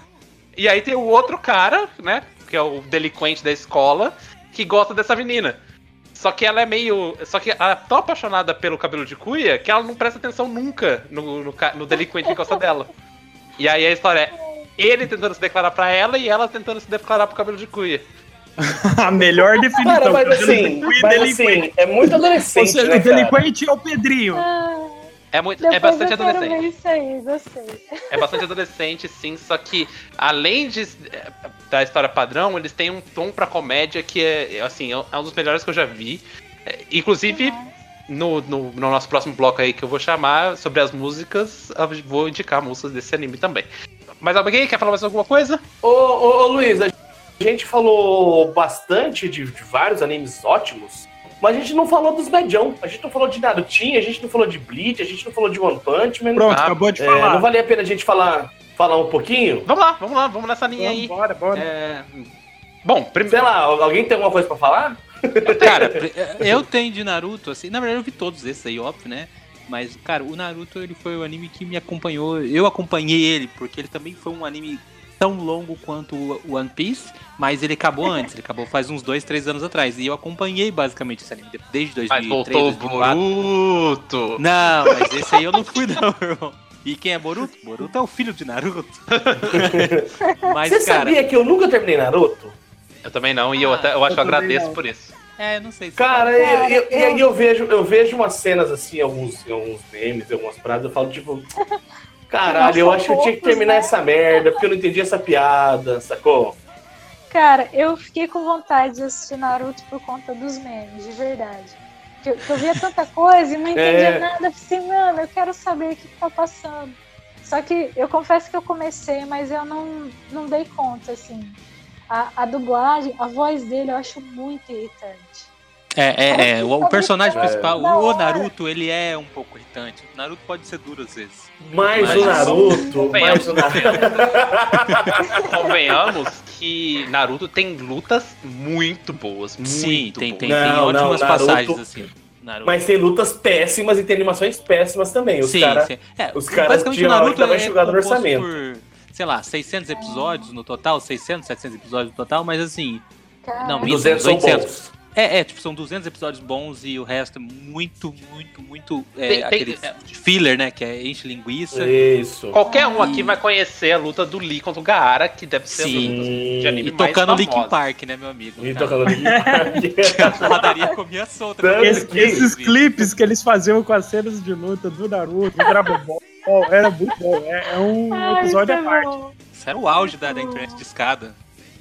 Speaker 1: E aí tem o outro cara, né? Que é o delinquente da escola, que gosta dessa menina. Só que ela é meio. Só que ela é tão apaixonada pelo cabelo de cuia que ela não presta atenção nunca no, no, no delinquente que gosta dela. E aí a história é ele tentando se declarar pra ela e ela tentando se declarar pro cabelo de cuia.
Speaker 2: a melhor definição.
Speaker 3: Cara, mas
Speaker 2: cabelo de
Speaker 3: assim,
Speaker 2: cuia e
Speaker 3: mas
Speaker 2: delinquente.
Speaker 3: assim, é muito
Speaker 2: Ou
Speaker 3: adolescente,
Speaker 2: seja,
Speaker 3: né,
Speaker 2: o
Speaker 3: cara?
Speaker 2: delinquente é o Pedrinho.
Speaker 4: Ah,
Speaker 1: É, muito,
Speaker 4: depois
Speaker 1: é bastante
Speaker 4: eu quero
Speaker 1: adolescente.
Speaker 4: ver isso aí, gostei.
Speaker 1: É bastante adolescente, sim, só que além de, é, da história padrão, eles têm um tom pra comédia que é, assim, é um dos melhores que eu já vi. É, inclusive, no, no, no nosso próximo bloco aí que eu vou chamar sobre as músicas, eu vou indicar músicas desse anime também. Mas alguém quer falar mais alguma coisa?
Speaker 3: Ô, ô, ô, Luiz, a gente falou bastante de, de vários animes ótimos, mas a gente não falou dos Medião. A gente não falou de Narutinho, a gente não falou de Bleach, a gente não falou de One Punch Man.
Speaker 2: Pronto,
Speaker 1: Ah,
Speaker 2: acabou de
Speaker 3: É,
Speaker 2: falar.
Speaker 3: não valia a pena a gente falar, falar um pouquinho?
Speaker 1: Vamos lá, vamos lá, vamos nessa linha aí.
Speaker 2: Bora, bora.
Speaker 1: É, Bom,
Speaker 3: Sei
Speaker 1: primeiro.
Speaker 3: lá, alguém tem alguma coisa pra falar?
Speaker 5: Cara, eu tenho de Naruto, assim, na verdade eu vi todos esses aí, óbvio, né? Mas, cara, o Naruto ele foi o anime que me acompanhou. Eu acompanhei ele, porque ele também foi um anime tão longo quanto o One Piece, mas ele acabou antes, ele acabou faz uns dois, três anos atrás. E eu acompanhei basicamente esse anime desde 2003,
Speaker 1: Mas voltou o
Speaker 5: 2004.
Speaker 1: Boruto.
Speaker 5: Não, mas esse aí eu não fui não, irmão. E quem é Boruto? Boruto é o filho de Naruto. mas,
Speaker 3: Você
Speaker 5: cara,
Speaker 3: sabia que eu nunca terminei Naruto?
Speaker 1: Eu também não, e eu, até, eu acho que eu agradeço
Speaker 2: não.
Speaker 1: por isso.
Speaker 5: é, não sei se
Speaker 3: Cara,
Speaker 4: Cara,
Speaker 3: eu- eu- e
Speaker 4: eu-
Speaker 3: aí eu vejo, eu vejo umas cenas assim, alguns, alguns memes, algumas paradas, eu falo, tipo, caralho, eu acho que eu tinha que terminar essa merda, porque eu não entendi essa piada, sacou?
Speaker 4: Cara, eu fiquei com vontade de assistir Naruto por conta dos memes, de verdade. Que eu, eu via tanta coisa e não entendia
Speaker 3: É.
Speaker 4: nada. Eu falei, assim, mano, eu quero saber o que, que tá passando. Só que eu confesso que eu comecei, mas eu não, não dei conta, assim. A, a dublagem, a voz dele eu acho muito irritante.
Speaker 5: É, é, é. O, o personagem
Speaker 3: É.
Speaker 5: principal, o
Speaker 4: hora.
Speaker 5: Naruto, ele é um pouco irritante. O Naruto pode ser duro às vezes.
Speaker 3: Mas
Speaker 5: Mas-
Speaker 3: o Naruto, mas o Naruto.
Speaker 1: Convenhamos que Naruto tem lutas muito boas. Muito
Speaker 5: Sim, tem, tem,
Speaker 1: boas.
Speaker 5: tem
Speaker 3: Não, não,
Speaker 5: ótimas
Speaker 3: Naruto-
Speaker 5: passagens assim. Naruto.
Speaker 3: Mas tem lutas péssimas e tem animações péssimas também. Os
Speaker 5: sim,
Speaker 3: caras.
Speaker 5: sim. É,
Speaker 3: os caras
Speaker 5: basicamente
Speaker 3: tinham
Speaker 5: Naruto é
Speaker 3: enxugada no orçamento.
Speaker 5: por, sei lá, 600 episódios no total, 600, 700 episódios no total, mas assim,
Speaker 4: Cara,
Speaker 5: Não,
Speaker 3: 200 são
Speaker 5: 800.
Speaker 3: bons.
Speaker 5: É, é, tipo, são 200 episódios bons e o resto é muito, muito, muito, é,
Speaker 1: Tem- tem-
Speaker 5: aquele filler, né, que é enche linguiça.
Speaker 3: Isso.
Speaker 1: Qualquer um
Speaker 5: E-
Speaker 1: aqui vai conhecer a luta do Lee contra o Gaara, que deve ser
Speaker 5: Sim.
Speaker 1: a luta de anime
Speaker 5: E
Speaker 1: mais
Speaker 5: tocando Linkin
Speaker 1: famosa.
Speaker 5: Park, né, meu amigo?
Speaker 3: E
Speaker 5: Cara,
Speaker 3: tocando Linkin Park.
Speaker 5: A padaria comia solta.
Speaker 3: Tanto
Speaker 5: né?
Speaker 2: Esse-
Speaker 3: que-
Speaker 2: esses clipes que eles faziam com as cenas de luta do Naruto, do Dragon Ball, era muito bom. É, é um
Speaker 4: Ai,
Speaker 2: episódio à
Speaker 4: tá
Speaker 2: parte.
Speaker 4: bom.
Speaker 5: Isso era o auge da, da internet de escada.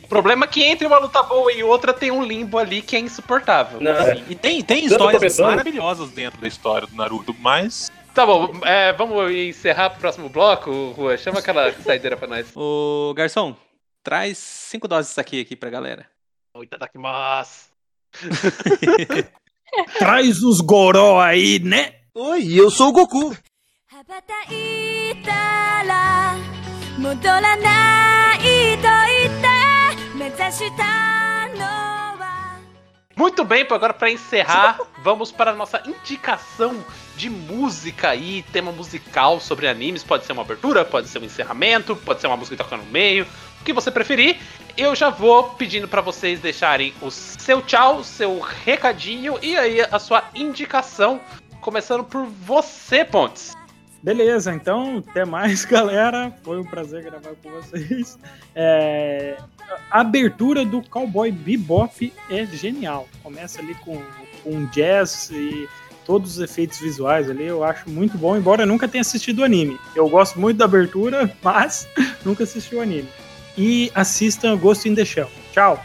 Speaker 1: O problema é que entre uma luta boa e outra tem um limbo ali que é insuportável.
Speaker 3: Não,
Speaker 5: Assim, e tem, tem
Speaker 3: Tanto
Speaker 5: histórias
Speaker 3: começando.
Speaker 5: maravilhosas dentro da história do Naruto, mas.
Speaker 1: Tá bom, é, vamos encerrar pro próximo bloco, Rua. Chama aquela saideira pra nós.
Speaker 5: Ô, garçom, traz cinco doses disso aqui, aqui pra galera.
Speaker 1: Itadakimasu.
Speaker 2: Traz os goró aí, né?
Speaker 6: Oi, eu sou o Goku.
Speaker 7: 羽ばたいたら戻らないと言って目指したのは
Speaker 1: muito bem, agora pra encerrar, vamos para a nossa indicação de música aí, tema musical sobre animes. Pode ser uma abertura, pode ser um encerramento, pode ser uma música que toca no meio, o que você preferir. Eu já vou pedindo pra vocês deixarem o seu tchau, seu recadinho e aí a sua indicação, começando por você, Pontes.
Speaker 2: Beleza, então, até mais, galera. Foi um prazer gravar com vocês. É, A abertura do Cowboy Bebop é genial. Começa ali com, com jazz e todos os efeitos visuais ali. Eu acho muito bom, embora eu nunca tenha assistido o anime. Eu gosto muito da abertura, mas nunca assisti o anime. E assistam Ghost in the Shell. Tchau!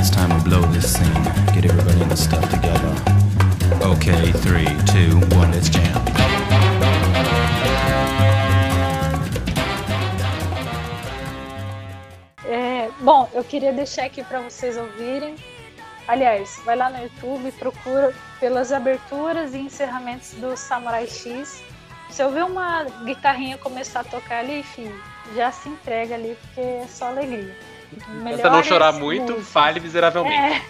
Speaker 8: It's time to blow this scene. Get everybody in the stuff together. Okay, three, two, one, let's jam.
Speaker 4: É, bom, eu queria deixar aqui para vocês ouvirem. Aliás, vai lá no YouTube e procura pelas aberturas e encerramentos do Samurai X. Se eu ver uma guitarrinha começar a tocar ali, filho, já se entrega ali, porque é só alegria.
Speaker 1: Tenta não chorar muito,
Speaker 4: músicas.
Speaker 1: fale miseravelmente.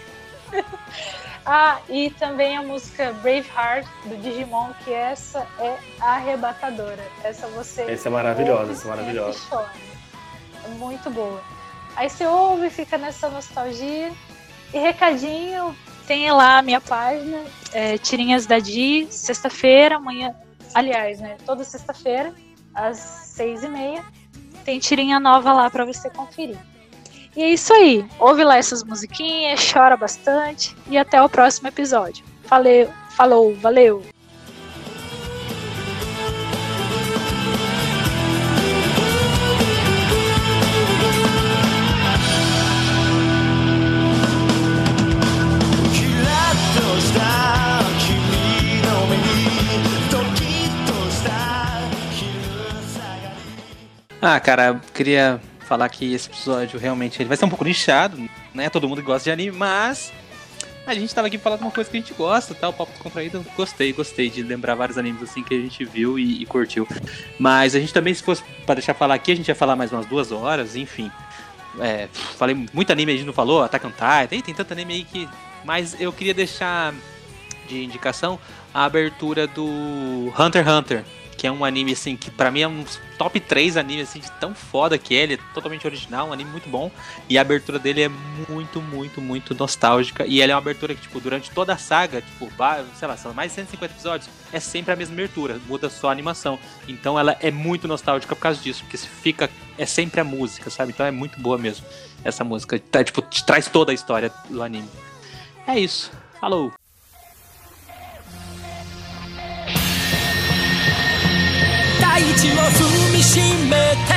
Speaker 4: É. ah, e também a música Braveheart do Digimon, que essa é arrebatadora. Essa você.
Speaker 3: Essa é maravilhosa, essa é maravilhosa.
Speaker 4: chora. É muito boa. Aí você ouve, fica nessa nostalgia. E recadinho, tem lá a minha página, é, Tirinhas da Di, sexta-feira, amanhã. Aliás, né? Toda sexta-feira, às seis e meia, tem tirinha nova lá pra você conferir. E é isso aí. Ouve lá essas musiquinhas, chora bastante e até o próximo episódio. Valeu, falou, valeu!
Speaker 5: Ah, cara, queria falar que esse episódio realmente ele vai ser um pouco nichado, né? Todo mundo gosta de anime, mas a gente tava aqui pra falar de uma coisa que a gente gosta, tal, papo descontraído. Gostei, gostei de lembrar vários animes assim que a gente viu e, e curtiu. Mas a gente também, se fosse pra deixar falar aqui, a gente ia falar mais umas duas horas, enfim. é, falei muito anime, a gente não falou, Attack on Titan, tem, tem tanto anime aí que. Mas eu queria deixar de indicação a abertura do Hunter x Hunter, que é um anime assim que pra mim é um top 3 animes assim de tão foda que é, ele é totalmente original, um anime muito bom, e a abertura dele é muito, muito, muito nostálgica, e ela é uma abertura que tipo durante toda a saga, tipo, sei lá, são mais de 150 episódios, é sempre a mesma abertura, muda só a animação. Então ela é muito nostálgica por causa disso, porque se fica é sempre a música, sabe? Então é muito boa mesmo essa música, tá, tipo, te traz toda a história do anime. É isso. Falou.
Speaker 9: 大地を踏みしめて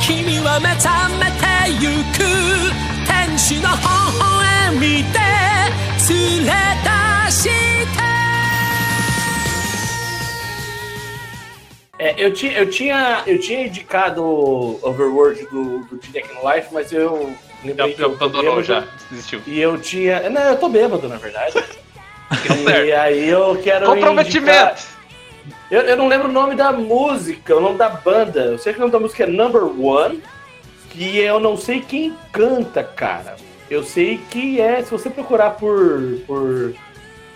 Speaker 9: 君は目覚めてゆく天使の微笑みで連れ出して
Speaker 3: É, eu, tinha, eu, tinha, eu tinha indicado Overworld do, do T-Deck no Life, mas eu
Speaker 1: Já,
Speaker 3: lembrei que
Speaker 1: já
Speaker 3: eu tô
Speaker 1: abandonou,
Speaker 3: bêbado.
Speaker 1: já. Desistiu.
Speaker 3: E eu tinha. Não, eu tô bêbado, na verdade.
Speaker 1: Que não
Speaker 3: e
Speaker 1: serve.
Speaker 3: aí eu quero.
Speaker 1: Comprometimento!
Speaker 3: indicar- Eu, eu não lembro o nome da música, o nome da banda. Eu sei que o nome da música é Number One. E eu não sei quem canta, cara. Eu sei que é, se você procurar por, por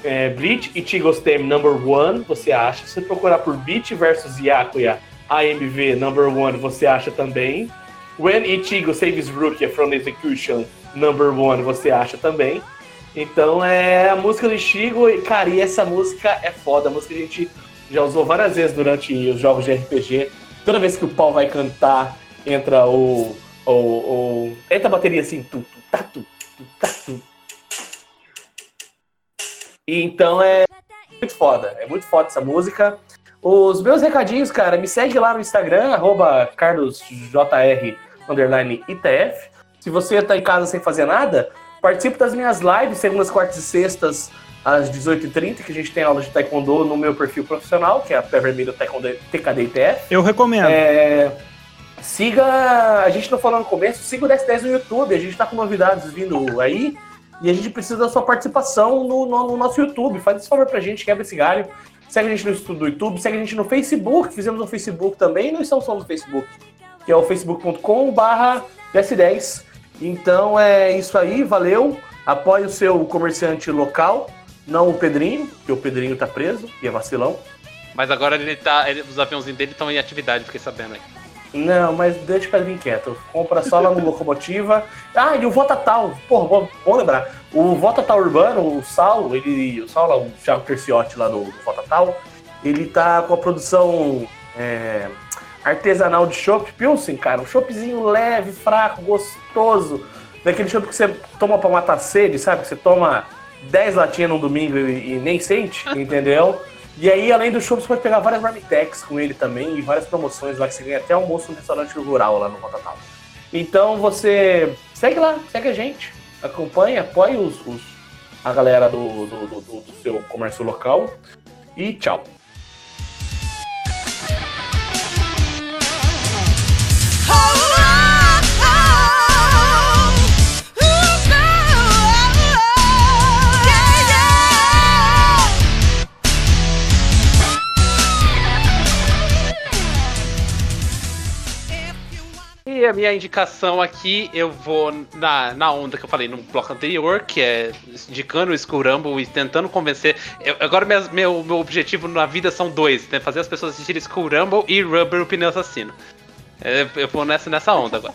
Speaker 3: é, Bleach e Tigostem Number One, você acha. Se você procurar por Beat versus Yakuya AMV Number One, você acha também. When Ichigo Saves Rukia from Execution Number One, você acha também. Então é a música do Ichigo, e cara, e essa música é foda. A música a gente já usou várias vezes durante os jogos de RPG. Toda vez que o pau vai cantar, entra o. o, o entra a bateria assim, tu, tu, tá, tu, tu, tá, tu. E então é muito foda, é muito foda essa música. Os meus recadinhos, cara, me segue lá no Instagram, carlosjr, ITF. Se você tá em casa sem fazer nada, participe das minhas lives, segundas, quartas e sextas, às 18h30, que a gente tem aula de taekwondo no meu perfil profissional, que é a Pé Vermelho Taekwondo TKD ITF.
Speaker 2: Eu recomendo.
Speaker 3: É, siga, a gente não falou no começo, siga o 1010 no YouTube, a gente tá com novidades vindo aí e a gente precisa da sua participação no, no- no nosso YouTube. Faz esse favor pra gente, quebra esse galho. Segue a gente no estudo do YouTube, segue a gente no Facebook, fizemos no Facebook também, não estamos só no Facebook, que é o facebook.com barra 1010. Então é isso aí, valeu. Apoie o seu comerciante local, não o Pedrinho, porque o Pedrinho tá preso e é vacilão.
Speaker 1: Mas agora ele tá. ele- os aviãozinhos dele estão em atividade, fiquei sabendo aí.
Speaker 3: Não, mas deixa o Pedrinho quieto. Compra só lá no Locomotiva. Ah, e o Votatal. Porra, bom, bom lembrar. O Votatal Urbano, o Sal, ele. O Sal, lá, o Thiago Terciotti lá do, do Votatal, ele tá com a produção é, artesanal de chopp Pilsen, cara. Um choppzinho leve, fraco, gostoso. Daquele chopp que você toma pra matar sede, sabe? Que você toma 10 latinhas num domingo e, e nem sente, entendeu? E aí, além do show, você pode pegar várias marmitex com ele também e várias promoções lá que você ganha até almoço no restaurante rural lá no Rotatal. Então você segue lá, segue a gente, acompanha, apoia os, os- a galera do, do, do- do- do seu comércio local e tchau.
Speaker 1: A minha indicação aqui, eu vou na, na onda que eu falei no bloco anterior, que é indicando o Skull Rumble e tentando convencer. eu- agora minhas- meu, meu objetivo na vida são dois: né, fazer as pessoas assistirem Skull Rumble e Rubber o Pneu Assassino. É, eu vou nessa, nessa onda agora.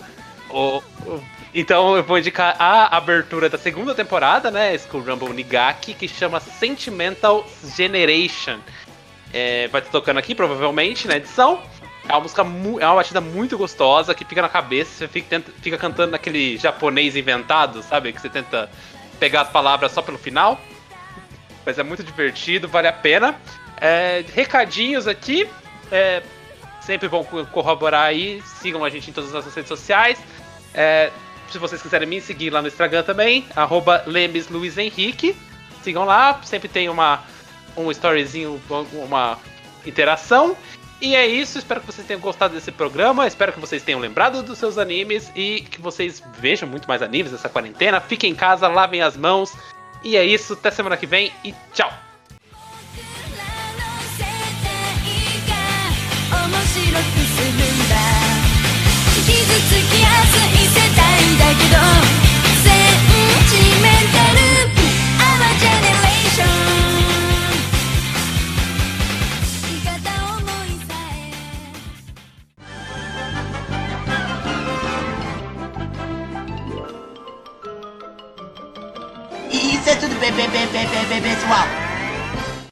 Speaker 1: O- o- então eu vou indicar a abertura da segunda temporada, né? Skull Rumble Nigaki, que chama Sentimental Generation. É, vai estar tocando aqui, provavelmente, na edição. É uma música é uma batida muito gostosa que fica na cabeça, você fica, tenta- fica cantando naquele japonês inventado, sabe? Que você tenta pegar as palavras só pelo final. Mas é muito divertido, vale a pena. É, recadinhos aqui. é, sempre vão co- corroborar aí. Sigam a gente em todas as nossas redes sociais. É, se vocês quiserem me seguir lá no Instagram também, arroba. Sigam lá, sempre tem uma, um storyzinho, uma interação. E é isso, espero que vocês tenham gostado desse programa, espero que vocês tenham lembrado dos seus animes e que vocês vejam muito mais animes nessa quarentena. Fiquem em casa, lavem as mãos. E é isso, até semana que vem e tchau!
Speaker 7: 面
Speaker 10: Isso é tudo bem, bem, bem,